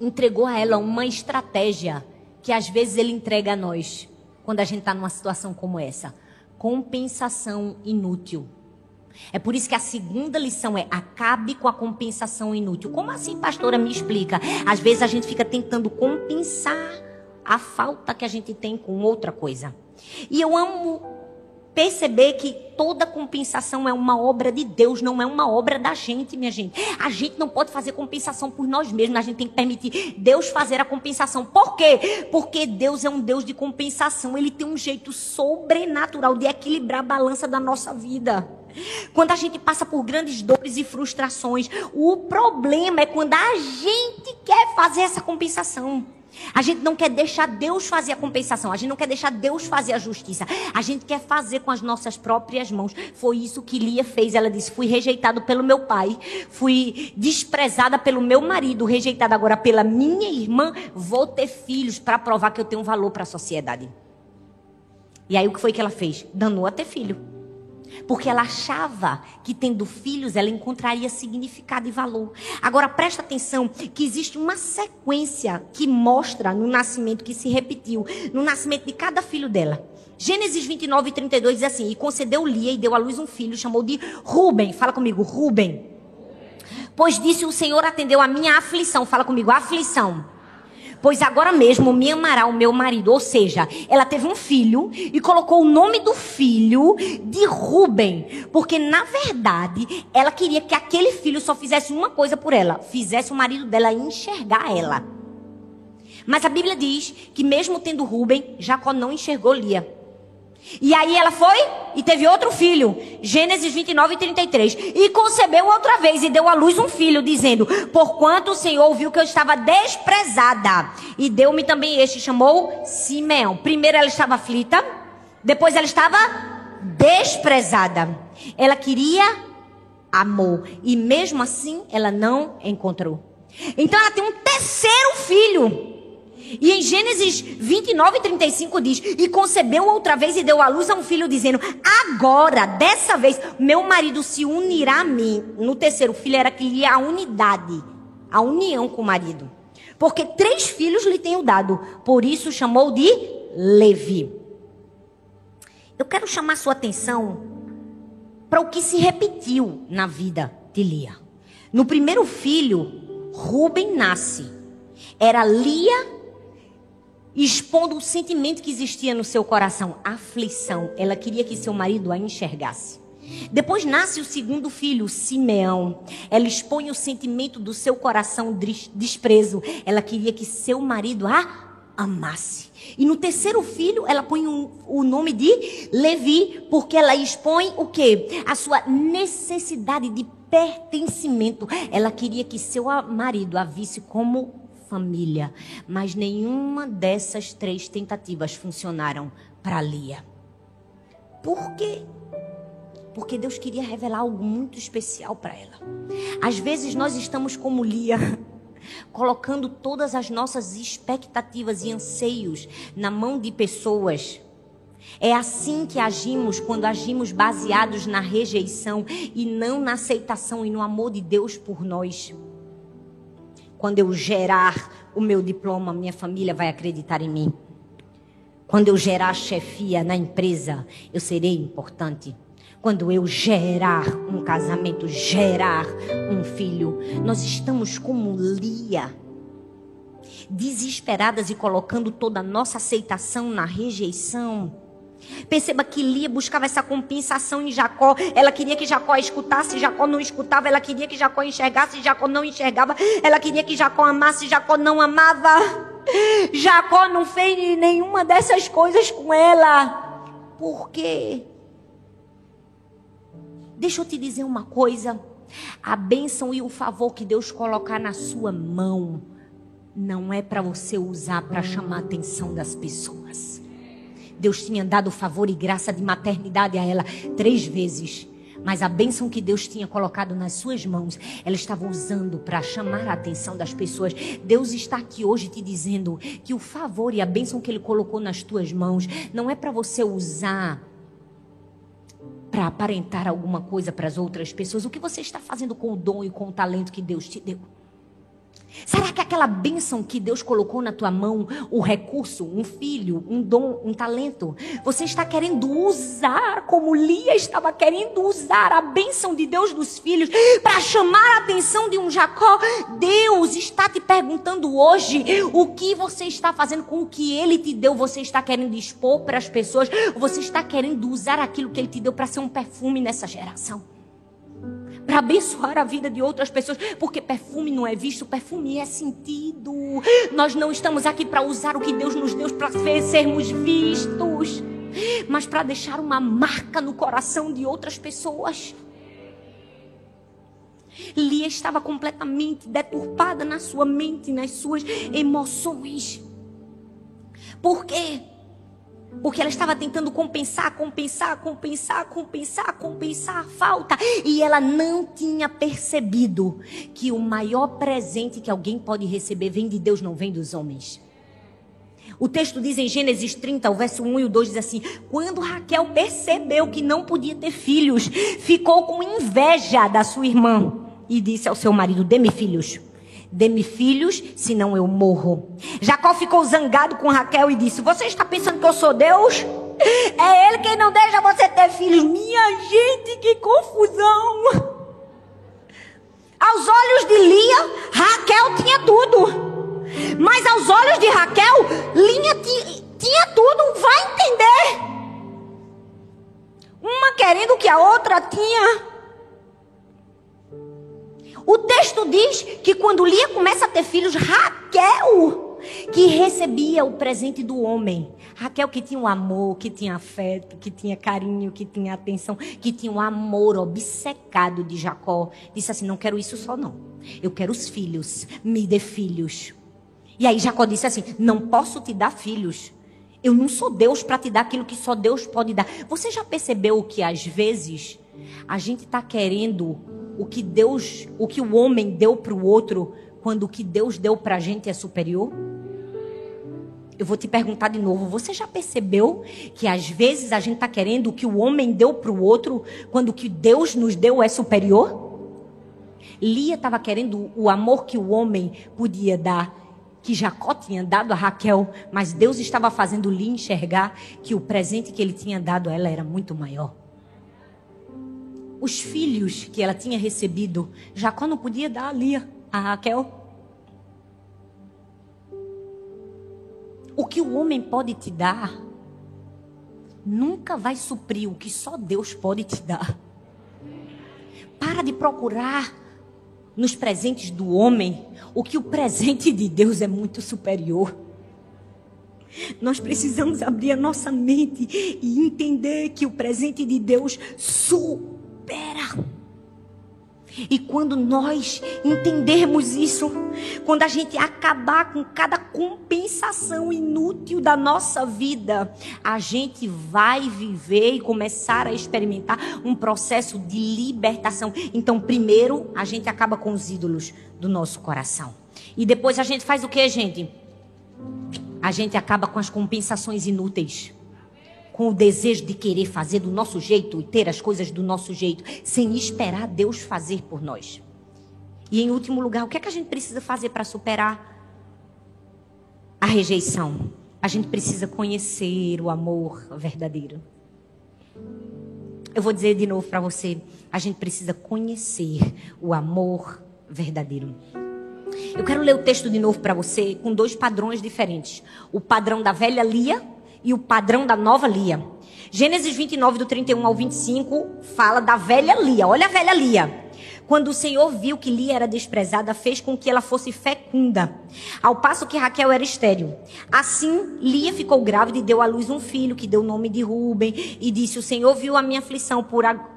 Entregou a ela uma estratégia que às vezes ele entrega a nós quando a gente está numa situação como essa: compensação inútil. É por isso que a segunda lição é acabe com a compensação inútil. Como assim, pastora? Me explica. Às vezes a gente fica tentando compensar a falta que a gente tem com outra coisa. E eu amo perceber que toda compensação é uma obra de Deus, não é uma obra da gente, minha gente. A gente não pode fazer compensação por nós mesmos, a gente tem que permitir Deus fazer a compensação. Por quê? Porque Deus é um Deus de compensação, ele tem um jeito sobrenatural de equilibrar a balança da nossa vida. Quando a gente passa por grandes dores e frustrações, o problema é quando a gente quer fazer essa compensação. A gente não quer deixar Deus fazer a compensação. A gente não quer deixar Deus fazer a justiça. A gente quer fazer com as nossas próprias mãos. Foi isso que Lia fez. Ela disse: Fui rejeitado pelo meu pai. Fui desprezada pelo meu marido. Rejeitada agora pela minha irmã. Vou ter filhos para provar que eu tenho valor para a sociedade. E aí o que foi que ela fez? Danou a ter filho. Porque ela achava que tendo filhos ela encontraria significado e valor. Agora presta atenção que existe uma sequência que mostra no nascimento que se repetiu, no nascimento de cada filho dela. Gênesis 29 e 32 diz assim: E concedeu Lia e deu à luz um filho, chamou de Ruben. Fala comigo, Ruben. Pois disse o Senhor atendeu a minha aflição. Fala comigo, aflição pois agora mesmo me amará o meu marido. Ou seja, ela teve um filho e colocou o nome do filho de Ruben, porque na verdade ela queria que aquele filho só fizesse uma coisa por ela, fizesse o marido dela enxergar ela. Mas a Bíblia diz que mesmo tendo Ruben, Jacó não enxergou Lia. E aí ela foi e teve outro filho. Gênesis 29 e 33. E concebeu outra vez e deu à luz um filho, dizendo: Porquanto o Senhor viu que eu estava desprezada. E deu-me também este, chamou Simeão. Primeiro ela estava aflita, depois ela estava desprezada. Ela queria amor. E mesmo assim ela não encontrou. Então ela tem um terceiro filho. E em Gênesis 29 e 35 diz: E concebeu outra vez e deu à luz a um filho, dizendo: Agora, dessa vez, meu marido se unirá a mim. No terceiro filho era que ia a unidade, a união com o marido. Porque três filhos lhe tenho dado, por isso chamou de Levi. Eu quero chamar sua atenção para o que se repetiu na vida de Lia. No primeiro filho, Ruben nasce. Era Lia expondo o sentimento que existia no seu coração, aflição. Ela queria que seu marido a enxergasse. Depois nasce o segundo filho, Simeão. Ela expõe o sentimento do seu coração desprezo. Ela queria que seu marido a amasse. E no terceiro filho, ela põe um, o nome de Levi, porque ela expõe o quê? A sua necessidade de pertencimento. Ela queria que seu marido a visse como família. Mas nenhuma dessas três tentativas funcionaram para Lia. Por quê? Porque Deus queria revelar algo muito especial para ela. Às vezes nós estamos como Lia, colocando todas as nossas expectativas e anseios na mão de pessoas. É assim que agimos quando agimos baseados na rejeição e não na aceitação e no amor de Deus por nós. Quando eu gerar o meu diploma, minha família vai acreditar em mim. Quando eu gerar chefia na empresa, eu serei importante. Quando eu gerar um casamento, gerar um filho, nós estamos como Lia, desesperadas e colocando toda a nossa aceitação na rejeição. Perceba que Lia buscava essa compensação em Jacó. Ela queria que Jacó escutasse, Jacó não escutava. Ela queria que Jacó enxergasse, Jacó não enxergava. Ela queria que Jacó amasse, Jacó não amava. Jacó não fez nenhuma dessas coisas com ela. Por quê? Deixa eu te dizer uma coisa. A bênção e o favor que Deus colocar na sua mão não é para você usar para chamar a atenção das pessoas. Deus tinha dado favor e graça de maternidade a ela três vezes. Mas a bênção que Deus tinha colocado nas suas mãos, ela estava usando para chamar a atenção das pessoas. Deus está aqui hoje te dizendo que o favor e a bênção que Ele colocou nas tuas mãos não é para você usar para aparentar alguma coisa para as outras pessoas. O que você está fazendo com o dom e com o talento que Deus te deu? Será que aquela bênção que Deus colocou na tua mão, o recurso, um filho, um dom, um talento, você está querendo usar como Lia estava querendo usar a bênção de Deus dos filhos para chamar a atenção de um Jacó? Deus está te perguntando hoje o que você está fazendo com o que ele te deu. Você está querendo expor para as pessoas? Você está querendo usar aquilo que ele te deu para ser um perfume nessa geração? Para abençoar a vida de outras pessoas, porque perfume não é visto, perfume é sentido. Nós não estamos aqui para usar o que Deus nos deu para sermos vistos, mas para deixar uma marca no coração de outras pessoas. Lia estava completamente deturpada na sua mente, nas suas emoções. Por quê? Porque ela estava tentando compensar, compensar, compensar, compensar, compensar a falta. E ela não tinha percebido que o maior presente que alguém pode receber vem de Deus, não vem dos homens. O texto diz em Gênesis 30, o verso 1 e o 2 diz assim: Quando Raquel percebeu que não podia ter filhos, ficou com inveja da sua irmã e disse ao seu marido: Dê-me filhos. Dê-me filhos, senão eu morro. Jacó ficou zangado com Raquel e disse: Você está pensando que eu sou Deus? É Ele quem não deixa você ter filhos. Minha gente, que confusão! Aos olhos de Lia, Raquel tinha tudo. Mas aos olhos de Raquel, Lia tinha tudo. Vai entender. Uma querendo que a outra tinha. O texto diz que quando Lia começa a ter filhos, Raquel, que recebia o presente do homem. Raquel que tinha o um amor, que tinha afeto, que tinha carinho, que tinha atenção, que tinha o um amor obcecado de Jacó. Disse assim: Não quero isso só, não. Eu quero os filhos. Me dê filhos. E aí Jacó disse assim: Não posso te dar filhos. Eu não sou Deus para te dar aquilo que só Deus pode dar. Você já percebeu que às vezes a gente está querendo o que Deus, o que o homem deu para o outro, quando o que Deus deu para a gente é superior? Eu vou te perguntar de novo. Você já percebeu que às vezes a gente está querendo o que o homem deu para o outro, quando o que Deus nos deu é superior? Lia estava querendo o amor que o homem podia dar, que Jacó tinha dado a Raquel, mas Deus estava fazendo Lia enxergar que o presente que ele tinha dado a ela era muito maior os filhos que ela tinha recebido, Jacó não podia dar ali a Raquel. O que o homem pode te dar nunca vai suprir o que só Deus pode te dar. Para de procurar nos presentes do homem o que o presente de Deus é muito superior. Nós precisamos abrir a nossa mente e entender que o presente de Deus supera espera. E quando nós entendermos isso, quando a gente acabar com cada compensação inútil da nossa vida, a gente vai viver e começar a experimentar um processo de libertação. Então, primeiro, a gente acaba com os ídolos do nosso coração. E depois a gente faz o que, gente? A gente acaba com as compensações inúteis com o desejo de querer fazer do nosso jeito e ter as coisas do nosso jeito, sem esperar Deus fazer por nós. E em último lugar, o que é que a gente precisa fazer para superar a rejeição? A gente precisa conhecer o amor verdadeiro. Eu vou dizer de novo para você: a gente precisa conhecer o amor verdadeiro. Eu quero ler o texto de novo para você com dois padrões diferentes: o padrão da velha Lia e o padrão da nova Lia. Gênesis 29, do 31 ao 25, fala da velha Lia. Olha a velha Lia. Quando o Senhor viu que Lia era desprezada, fez com que ela fosse fecunda, ao passo que Raquel era estéril. Assim, Lia ficou grávida e deu à luz um filho, que deu o nome de Ruben, e disse: O Senhor viu a minha aflição,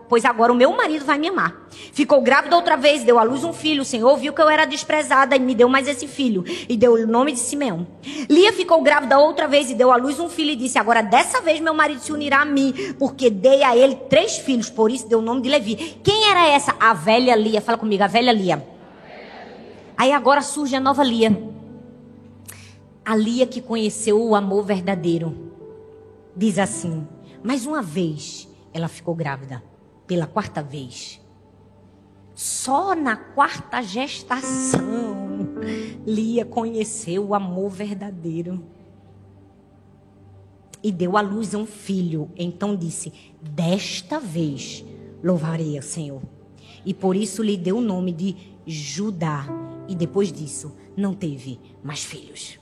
pois agora o meu marido vai me amar. Ficou grávida outra vez, deu à luz um filho. O Senhor viu que eu era desprezada e me deu mais esse filho, e deu o nome de Simeão. Lia ficou grávida outra vez e deu à luz um filho, e disse: Agora dessa vez meu marido se unirá a mim, porque dei a ele três filhos, por isso deu o nome de Levi. Quem era essa? A velha Lia. Fala comigo, a velha Lia. Aí agora surge a nova Lia. A Lia que conheceu o amor verdadeiro. Diz assim: Mais uma vez ela ficou grávida. Pela quarta vez. Só na quarta gestação, Lia conheceu o amor verdadeiro. E deu à luz um filho. Então disse: Desta vez louvarei ao Senhor. E por isso lhe deu o nome de Judá. E depois disso, não teve mais filhos.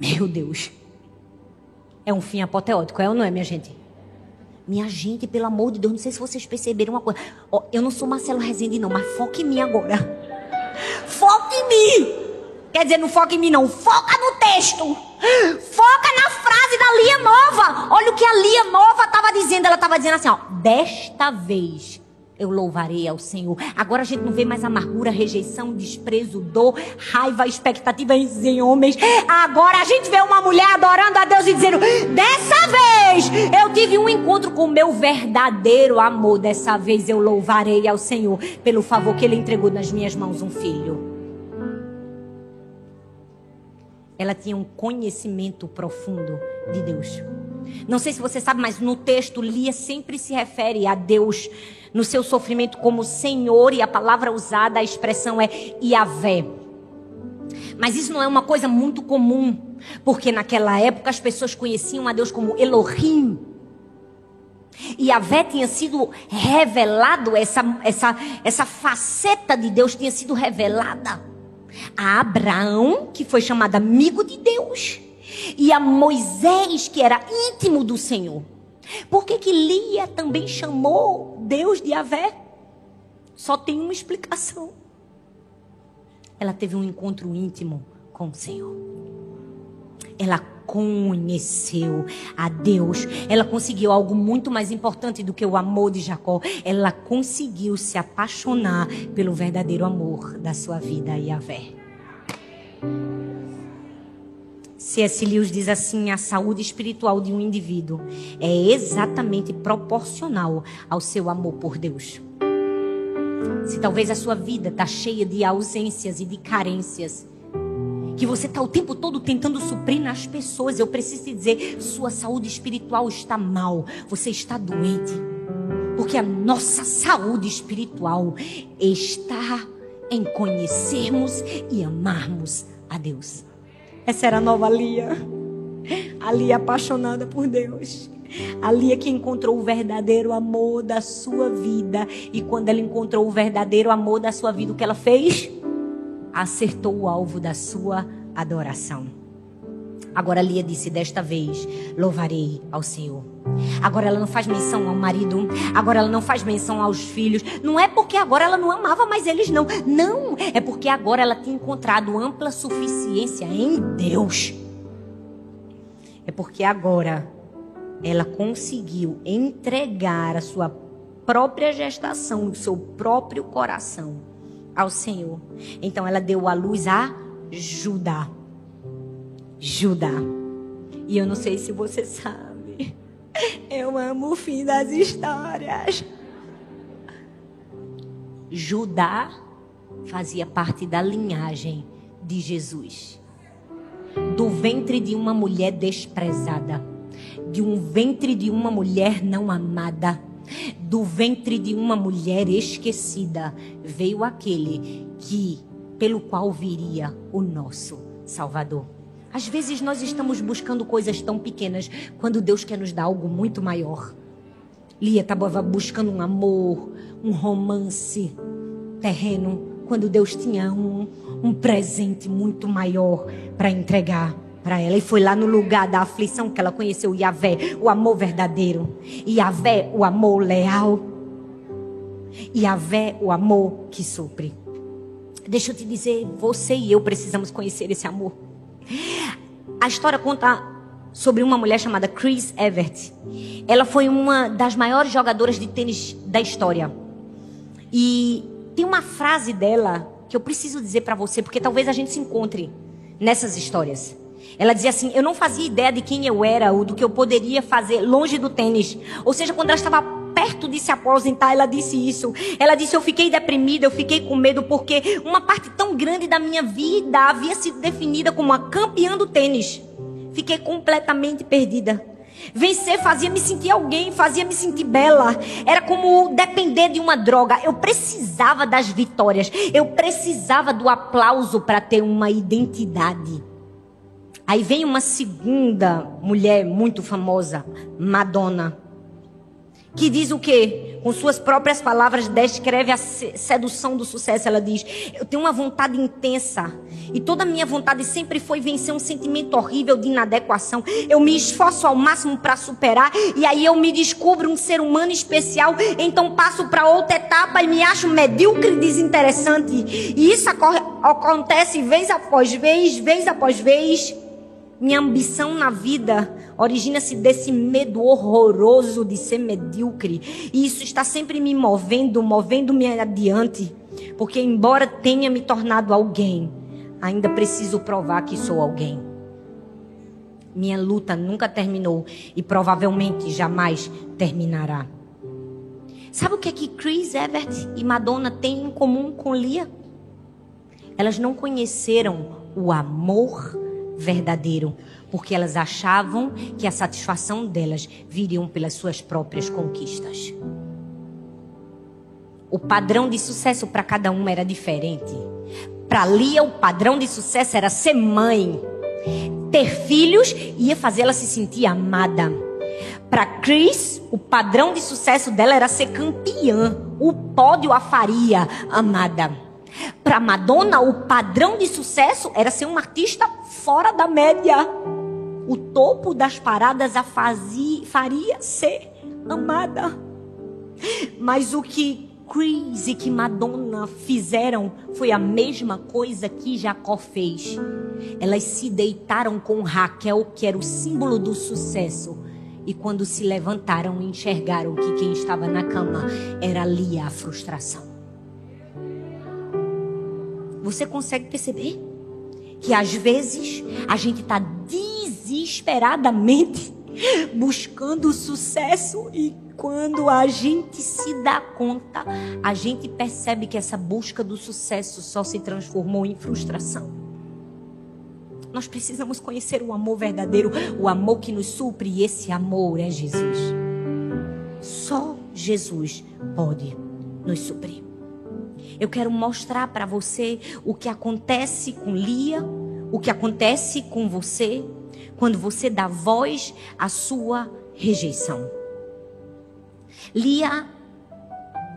Meu Deus. É um fim apoteótico, é ou não é, minha gente? Minha gente, pelo amor de Deus, não sei se vocês perceberam uma coisa. Oh, eu não sou Marcelo Rezende, não, mas foca em mim agora. Foca em mim! Quer dizer, não foca em mim, não. Foca no texto. Foca na frase da Lia Nova. Olha o que a Lia Nova estava dizendo. Ela estava dizendo assim, ó. Desta vez eu louvarei ao Senhor. Agora a gente não vê mais amargura, rejeição, desprezo, dor, raiva, expectativa em homens. Agora a gente vê uma mulher adorando a Deus e dizendo: com o meu verdadeiro amor. Dessa vez eu louvarei ao Senhor pelo favor que Ele entregou nas minhas mãos um filho. Ela tinha um conhecimento profundo de Deus. Não sei se você sabe, mas no texto Lia sempre se refere a Deus no seu sofrimento como Senhor e a palavra usada, a expressão é Yahvé. Mas isso não é uma coisa muito comum, porque naquela época as pessoas conheciam a Deus como Elohim. E Yahvé tinha sido revelado, essa, essa, essa faceta de Deus tinha sido revelada a Abraão, que foi chamado amigo de Deus, e a Moisés, que era íntimo do Senhor. Por que, que Lia também chamou Deus de Avé? Só tem uma explicação. Ela teve um encontro íntimo com o Senhor. Ela conheceu a Deus. Ela conseguiu algo muito mais importante do que o amor de Jacó. Ela conseguiu se apaixonar pelo verdadeiro amor da sua vida, Yahvé. C.S. Lewis diz assim: a saúde espiritual de um indivíduo é exatamente proporcional ao seu amor por Deus. Se talvez a sua vida está cheia de ausências e de carências, que você está o tempo todo tentando suprir nas pessoas, eu preciso te dizer: sua saúde espiritual está mal, você está doente. Porque a nossa saúde espiritual está em conhecermos e amarmos a Deus. Essa era a nova Lia. A Lia apaixonada por Deus. A Lia que encontrou o verdadeiro amor da sua vida. E quando ela encontrou o verdadeiro amor da sua vida, o que ela fez? Acertou o alvo da sua adoração. Agora Lia disse: Desta vez louvarei ao Senhor. Agora ela não faz menção ao marido. Agora ela não faz menção aos filhos. Não é porque agora ela não amava mais eles, não. Não. É porque agora ela tinha encontrado ampla suficiência em Deus. É porque agora ela conseguiu entregar a sua própria gestação, o seu próprio coração ao Senhor. Então ela deu a luz a Judá. Judá. E eu não sei se você sabe. Eu amo o fim das histórias. Judá fazia parte da linhagem de Jesus. Do ventre de uma mulher desprezada. De um ventre de uma mulher não amada. Do ventre de uma mulher esquecida. Veio aquele que, pelo qual viria o nosso Salvador. Às vezes nós estamos buscando coisas tão pequenas quando Deus quer nos dar algo muito maior. Lia estava buscando um amor, um romance terreno, quando Deus tinha um, um presente muito maior para entregar para ela. E foi lá no lugar da aflição que ela conheceu Yahvé, o amor verdadeiro. Yahvé, o amor leal. Yahvé, o amor que supre. Deixa eu te dizer, você e eu precisamos conhecer esse amor. A história conta sobre uma mulher chamada Chris Evert. Ela foi uma das maiores jogadoras de tênis da história. E tem uma frase dela que eu preciso dizer para você, porque talvez a gente se encontre nessas histórias. Ela dizia assim: Eu não fazia ideia de quem eu era ou do que eu poderia fazer longe do tênis. Ou seja, quando ela estava perto de se aposentar, ela disse isso. Ela disse: Eu fiquei deprimida, eu fiquei com medo, porque uma parte tão grande da minha vida havia sido definida como a campeã do tênis. Fiquei completamente perdida. Vencer fazia me sentir alguém, fazia me sentir bela. Era como depender de uma droga. Eu precisava das vitórias. Eu precisava do aplauso para ter uma identidade. Aí vem uma segunda mulher muito famosa, Madonna que diz o quê? Com suas próprias palavras, descreve a sedução do sucesso. Ela diz: Eu tenho uma vontade intensa. E toda a minha vontade sempre foi vencer um sentimento horrível de inadequação. Eu me esforço ao máximo para superar. E aí eu me descubro um ser humano especial. Então passo para outra etapa e me acho medíocre e desinteressante. E isso acontece vez após vez, vez após vez. Minha ambição na vida origina-se desse medo horroroso de ser medíocre. E isso está sempre me movendo, movendo-me adiante. Porque, embora tenha me tornado alguém, ainda preciso provar que sou alguém. Minha luta nunca terminou e provavelmente jamais terminará. Sabe o que é que Chris Evert e Madonna têm em comum com Lia? Elas não conheceram o amor verdadeiro, porque elas achavam que a satisfação delas viriam pelas suas próprias conquistas. O padrão de sucesso para cada uma era diferente. Para Lia, o padrão de sucesso era ser mãe. Ter filhos ia fazê-la se sentir amada. Para Chris, o padrão de sucesso dela era ser campeã. O pódio a faria amada. Para Madonna, o padrão de sucesso era ser uma artista fora da média. O topo das paradas a fazia, faria ser amada. Mas o que Chris e que Madonna fizeram foi a mesma coisa que Jacó fez. Elas se deitaram com Raquel, que era o símbolo do sucesso. E quando se levantaram, enxergaram que quem estava na cama era Lia, a frustração. Você consegue perceber que às vezes a gente está desesperadamente buscando sucesso e quando a gente se dá conta, a gente percebe que essa busca do sucesso só se transformou em frustração. Nós precisamos conhecer o amor verdadeiro, o amor que nos supre, e esse amor é Jesus. Só Jesus pode nos suprir. Eu quero mostrar para você o que acontece com Lia, o que acontece com você quando você dá voz à sua rejeição. Lia,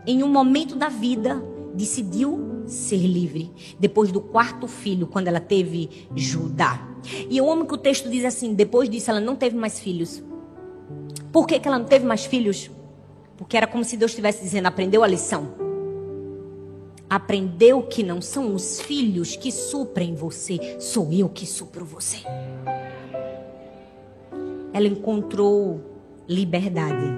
em um momento da vida, decidiu ser livre. Depois do quarto filho, quando ela teve Judá. E eu amo que o texto diz assim: depois disso, ela não teve mais filhos. Por que, que ela não teve mais filhos? Porque era como se Deus estivesse dizendo: aprendeu a lição aprendeu que não são os filhos que suprem você, sou eu que supro você. Ela encontrou liberdade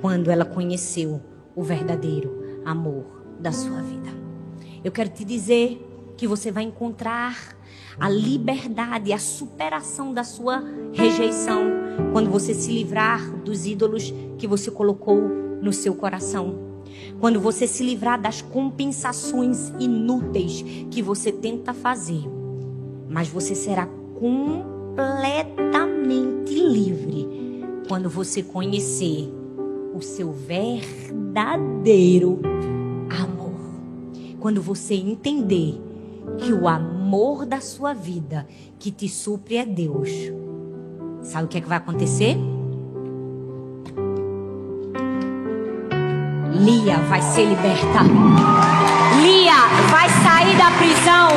quando ela conheceu o verdadeiro amor da sua vida. Eu quero te dizer que você vai encontrar a liberdade, a superação da sua rejeição quando você se livrar dos ídolos que você colocou no seu coração quando você se livrar das compensações inúteis que você tenta fazer, mas você será completamente livre quando você conhecer o seu verdadeiro amor. Quando você entender que o amor da sua vida que te supre é Deus. Sabe o que é que vai acontecer? Lia vai ser liberta. Lia vai sair da prisão.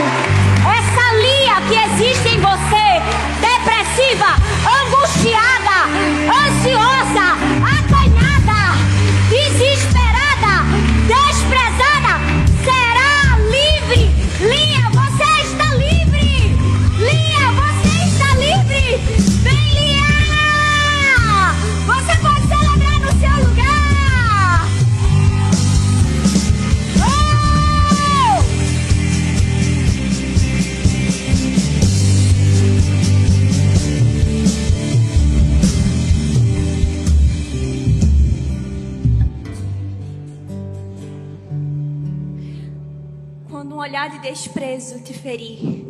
Essa Lia que existe em você, depressiva, angustiada, ansiosa, de desprezo te ferir,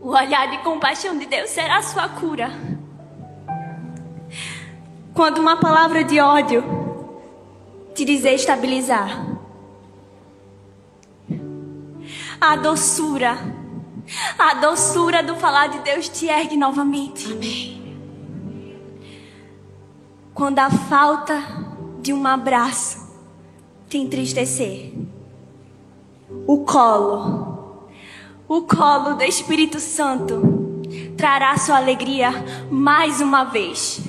o olhar de compaixão de Deus será a sua cura. Quando uma palavra de ódio te desestabilizar. A doçura, a doçura do falar de Deus te ergue novamente. Amém. Quando a falta de um abraço te entristecer. O colo, o colo do Espírito Santo trará sua alegria mais uma vez.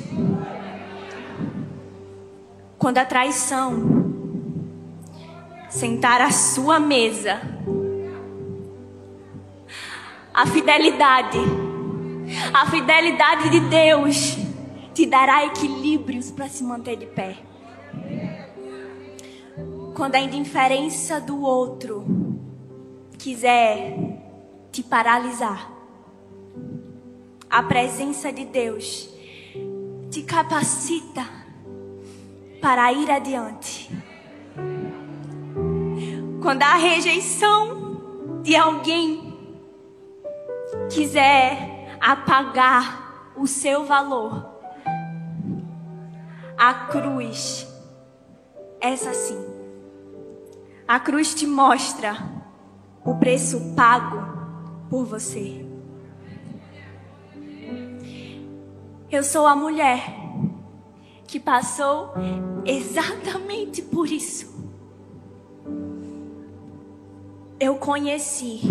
Quando a traição sentar à sua mesa, a fidelidade, a fidelidade de Deus te dará equilíbrios para se manter de pé. Quando a indiferença do outro quiser te paralisar, a presença de Deus te capacita para ir adiante. Quando a rejeição de alguém quiser apagar o seu valor, a cruz, essa sim. A cruz te mostra o preço pago por você. Eu sou a mulher que passou exatamente por isso. Eu conheci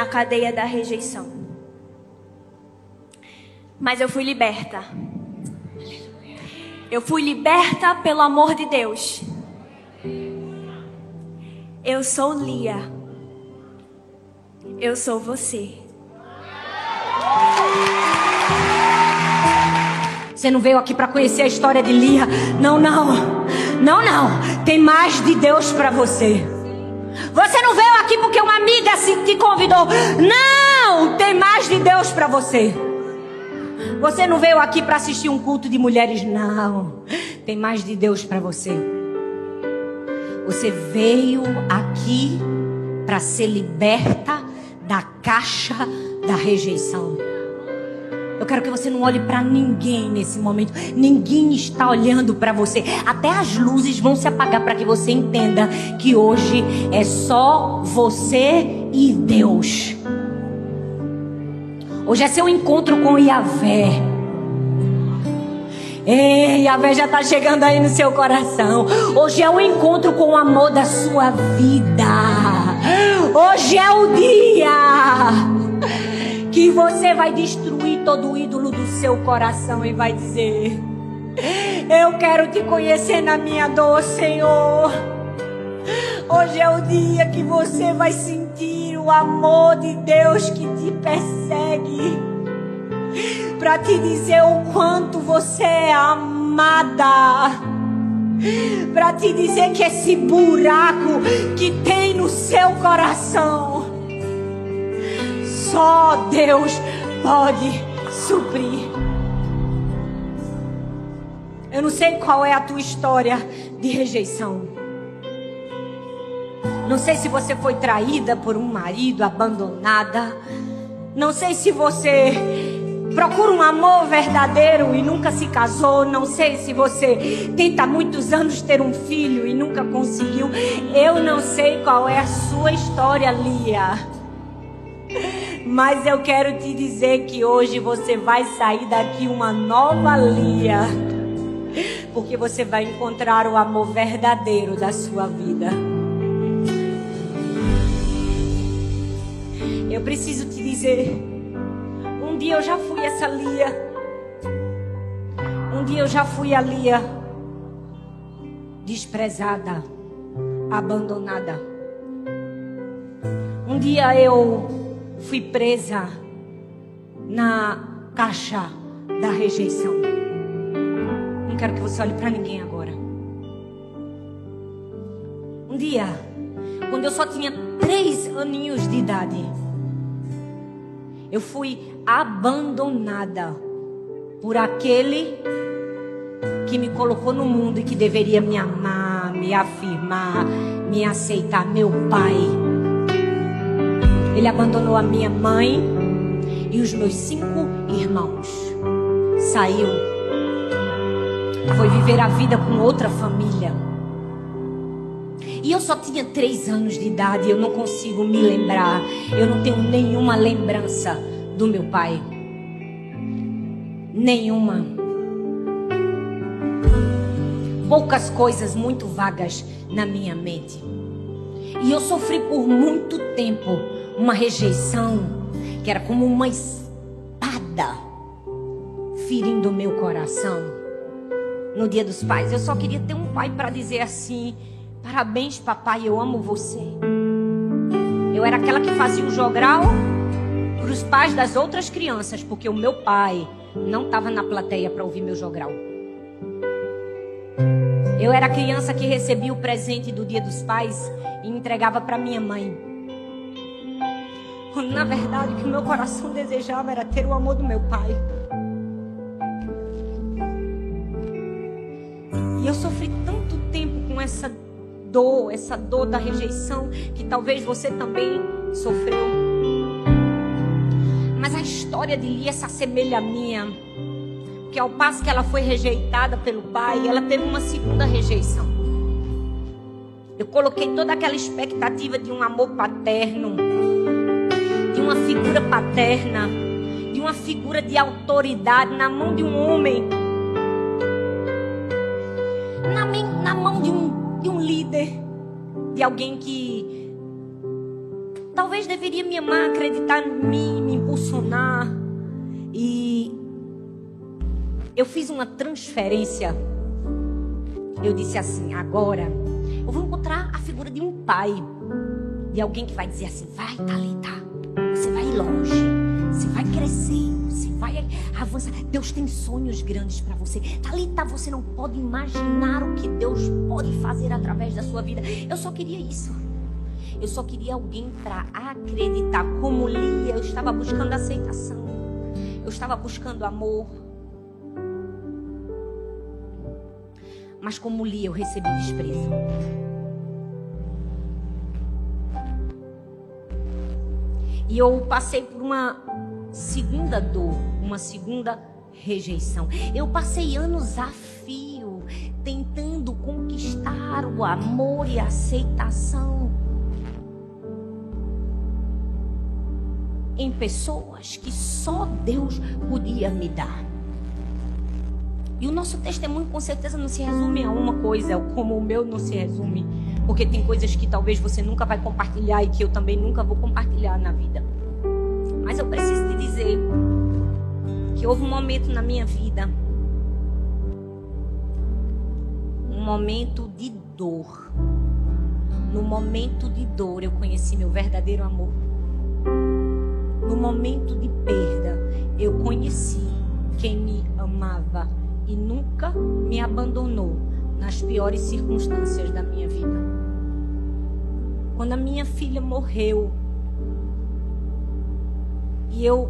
a cadeia da rejeição. Mas eu fui liberta. Eu fui liberta pelo amor de Deus. Eu sou Lia. Eu sou você. Você não veio aqui para conhecer a história de Lia. Não, não. Não, não. Tem mais de Deus para você. Você não veio aqui porque uma amiga te convidou. Não! Tem mais de Deus para você. Você não veio aqui para assistir um culto de mulheres, não. Tem mais de Deus para você. Você veio aqui para ser liberta da caixa da rejeição. Eu quero que você não olhe para ninguém nesse momento. Ninguém está olhando para você. Até as luzes vão se apagar para que você entenda que hoje é só você e Deus. Hoje é seu encontro com Yahvé. Ei, Yahvé já está chegando aí no seu coração. Hoje é o encontro com o amor da sua vida. Hoje é o dia que você vai destruir todo o ídolo do seu coração e vai dizer: Eu quero te conhecer na minha dor, Senhor. Hoje é o dia que você vai sentir o amor de Deus que te persegue. Para te dizer o quanto você é amada. Para te dizer que esse buraco que tem no seu coração, só Deus pode suprir. Eu não sei qual é a tua história de rejeição. Não sei se você foi traída por um marido, abandonada. Não sei se você procura um amor verdadeiro e nunca se casou. Não sei se você tenta há muitos anos ter um filho e nunca conseguiu. Eu não sei qual é a sua história, Lia. Mas eu quero te dizer que hoje você vai sair daqui uma nova Lia. Porque você vai encontrar o amor verdadeiro da sua vida. Eu preciso te dizer. Um dia eu já fui essa Lia. Um dia eu já fui a Lia. Desprezada. Abandonada. Um dia eu fui presa na caixa da rejeição. Não quero que você olhe para ninguém agora. Um dia, quando eu só tinha três aninhos de idade, eu fui abandonada por aquele que me colocou no mundo e que deveria me amar, me afirmar, me aceitar, meu pai. Ele abandonou a minha mãe e os meus cinco irmãos. Saiu foi viver a vida com outra família. E eu só tinha três anos de idade, eu não consigo me lembrar, eu não tenho nenhuma lembrança do meu pai. Nenhuma. Poucas coisas muito vagas na minha mente. E eu sofri por muito tempo uma rejeição que era como uma espada ferindo o meu coração. No dia dos pais, eu só queria ter um pai para dizer assim: Parabéns, papai, eu amo você. Eu era aquela que fazia o jogral para os pais das outras crianças, porque o meu pai não estava na plateia para ouvir meu jogral. Eu era a criança que recebia o presente do Dia dos Pais e entregava para minha mãe. Na verdade, o que o meu coração desejava era ter o amor do meu pai. E eu sofri tanto tempo com essa dor, essa dor da rejeição, que talvez você também sofreu. Mas a história de Lia se assemelha à minha. Que ao passo que ela foi rejeitada pelo pai, ela teve uma segunda rejeição. Eu coloquei toda aquela expectativa de um amor paterno, de uma figura paterna, de uma figura de autoridade na mão de um homem, na, na mão de um líder, de alguém que talvez deveria me amar, acreditar em mim, me impulsionar. E eu fiz uma transferência. Eu disse assim: agora eu vou encontrar a figura de um pai, de alguém que vai dizer assim: vai, Thalita, você vai longe, você vai crescer, vai avançar. Deus tem sonhos grandes para você. Thalita, você não pode imaginar o que Deus pode fazer através da sua vida. Eu só queria isso. Eu só queria alguém para acreditar. Como Lia, eu estava buscando aceitação. Eu estava buscando amor. Mas como li, eu recebi desprezo. E eu passei por uma segunda dor, uma segunda rejeição. Eu passei anos a fio tentando conquistar o amor e a aceitação em pessoas que só Deus podia me dar. E o nosso testemunho com certeza não se resume a uma coisa, como o meu não se resume. Porque tem coisas que talvez você nunca vai compartilhar e que eu também nunca vou compartilhar na vida. Mas eu preciso te dizer que houve um momento na minha vida, um momento de dor. No momento de dor eu conheci meu verdadeiro amor. No momento de perda eu conheci quem me amava e nunca me abandonou nas piores circunstâncias da minha vida. Quando a minha filha morreu e eu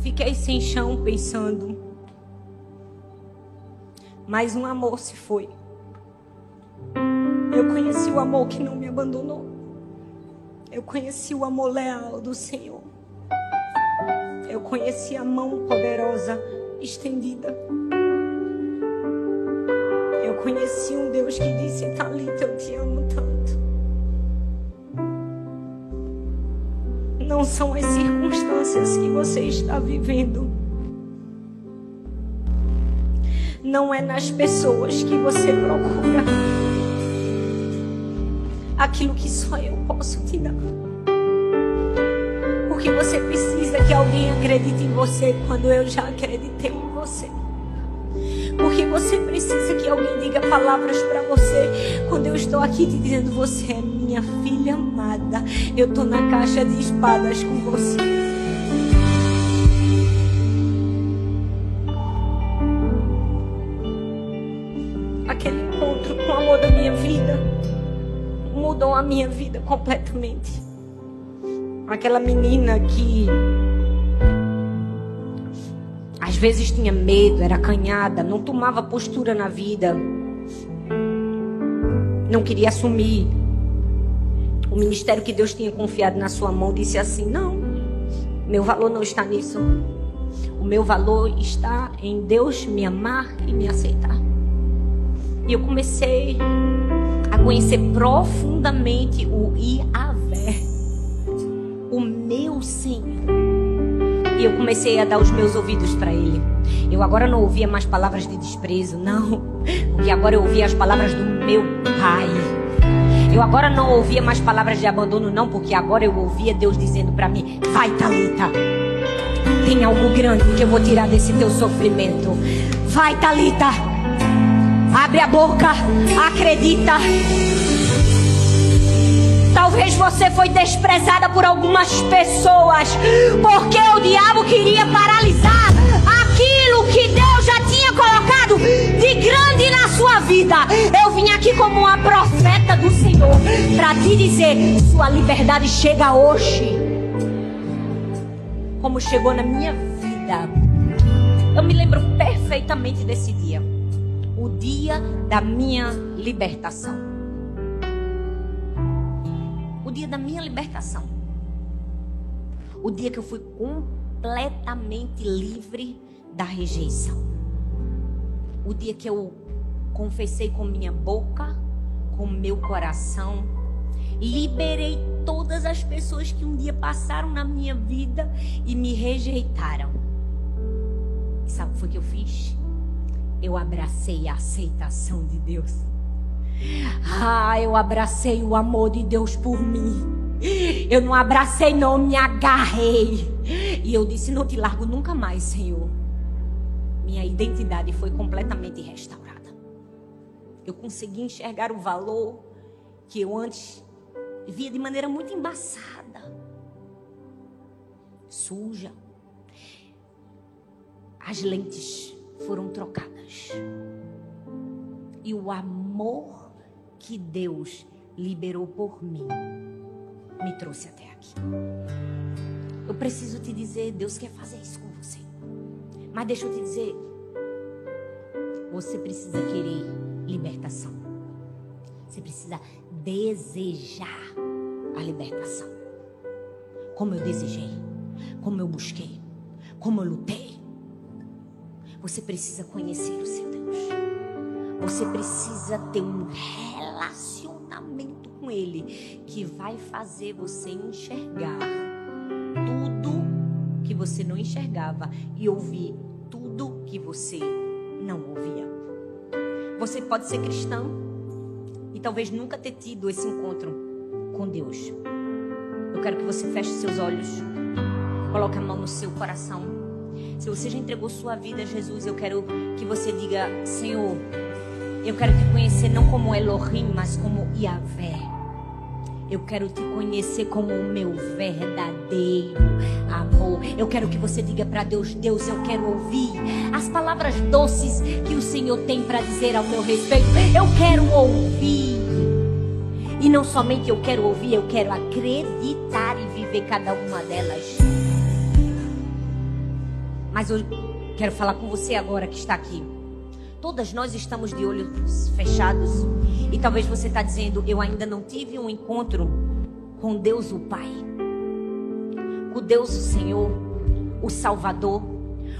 fiquei sem chão pensando, mas um amor se foi. Eu conheci o amor que não me abandonou. Eu conheci o amor leal do Senhor. Eu conheci a mão poderosa estendida conheci um Deus que disse: Talita, eu te amo tanto. Não são as circunstâncias que você está vivendo. Não é nas pessoas que você procura aquilo que só eu posso te dar. Porque você precisa que alguém acredite em você quando eu já acreditei em você. Porque você precisa que alguém diga palavras para você. Quando eu estou aqui te dizendo, você é minha filha amada. Eu estou na caixa de espadas com você. Aquele encontro com o amor da minha vida mudou a minha vida completamente. Aquela menina que às vezes tinha medo, era acanhada, não tomava postura na vida, não queria assumir. Ministério que Deus tinha confiado na sua mão disse assim: Não, meu valor não está nisso. O meu valor está em Deus me amar e me aceitar. E eu comecei a conhecer profundamente o Iavé, o meu Senhor. E eu comecei a dar os meus ouvidos para Ele. Eu agora não ouvia mais palavras de desprezo, não. Porque agora eu ouvia as palavras do meu Pai. Eu agora não ouvia mais palavras de abandono, não, porque agora eu ouvia Deus dizendo para mim: Vai, Talita, tem algo grande que eu vou tirar desse teu sofrimento. Vai, Talita, abre a boca, acredita. Talvez você foi desprezada por algumas pessoas, porque o diabo queria paralisar grande na sua vida. Eu vim aqui como uma profeta do Senhor para te dizer: sua liberdade chega hoje, como chegou na minha vida. Eu me lembro perfeitamente desse dia, o dia da minha libertação o dia da minha libertação. O dia que eu fui completamente livre da rejeição. O dia que eu confessei com minha boca, com meu coração, liberei todas as pessoas que um dia passaram na minha vida e me rejeitaram. E sabe o que foi que eu fiz? Eu abracei a aceitação de Deus. Ah, eu abracei o amor de Deus por mim. Eu não abracei, não, me agarrei. E eu disse: Não te largo nunca mais, Senhor. Minha identidade foi completamente restaurada. Eu consegui enxergar o valor que eu antes via de maneira muito embaçada, suja. As lentes foram trocadas. E o amor que Deus liberou por mim me trouxe até aqui. Eu preciso te dizer, Deus quer fazer isso. Mas deixa eu te dizer, você precisa querer libertação. Você precisa desejar a libertação. Como eu desejei, como eu busquei, como eu lutei. Você precisa conhecer o seu Deus. Você precisa ter um relacionamento com Ele que vai fazer você enxergar tudo que você não enxergava e ouvir que você não ouvia. Você pode ser cristão e talvez nunca ter tido esse encontro com Deus. Eu quero que você feche seus olhos, coloque a mão no seu coração. Se você já entregou sua vida a Jesus, eu quero que você diga: Senhor, eu quero te conhecer não como Elohim, mas como Yahvé. Eu quero te conhecer como o meu verdadeiro amor. Eu quero que você diga para Deus: Deus, eu quero ouvir as palavras doces que o Senhor tem para dizer ao meu respeito. Eu quero ouvir. E não somente eu quero ouvir, eu quero acreditar e viver cada uma delas. Mas eu quero falar com você agora que está aqui. Todas nós estamos de olhos fechados. E talvez você está dizendo: Eu ainda não tive um encontro com Deus o Pai, com Deus o Senhor, o Salvador,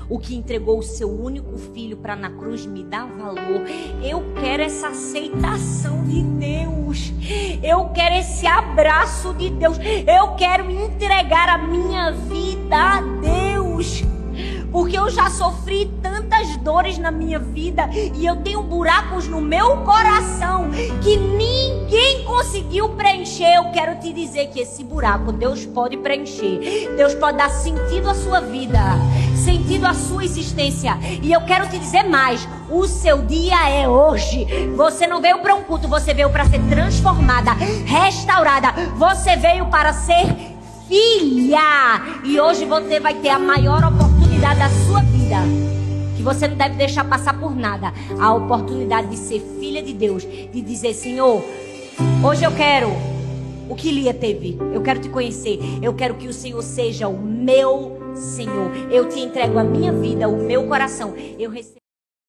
o que entregou o seu único filho para na cruz me dar valor. Eu quero essa aceitação de Deus. Eu quero esse abraço de Deus. Eu quero entregar a minha vida a Deus porque eu já sofri tantas dores na minha vida e eu tenho buracos no meu coração que ninguém conseguiu preencher. Eu quero te dizer que esse buraco Deus pode preencher. Deus pode dar sentido à sua vida, sentido à sua existência. E eu quero te dizer mais: o seu dia é hoje. Você não veio para um culto, você veio para ser transformada, restaurada. Você veio para ser filha. E hoje você vai ter a maior oportunidade da sua vida que você não deve deixar passar por nada. A oportunidade de ser filha de Deus, de dizer: Senhor, hoje eu quero o que Lia teve. Eu quero te conhecer. Eu quero que o Senhor seja o meu Senhor. Eu te entrego a minha vida, o meu coração. Eu recebo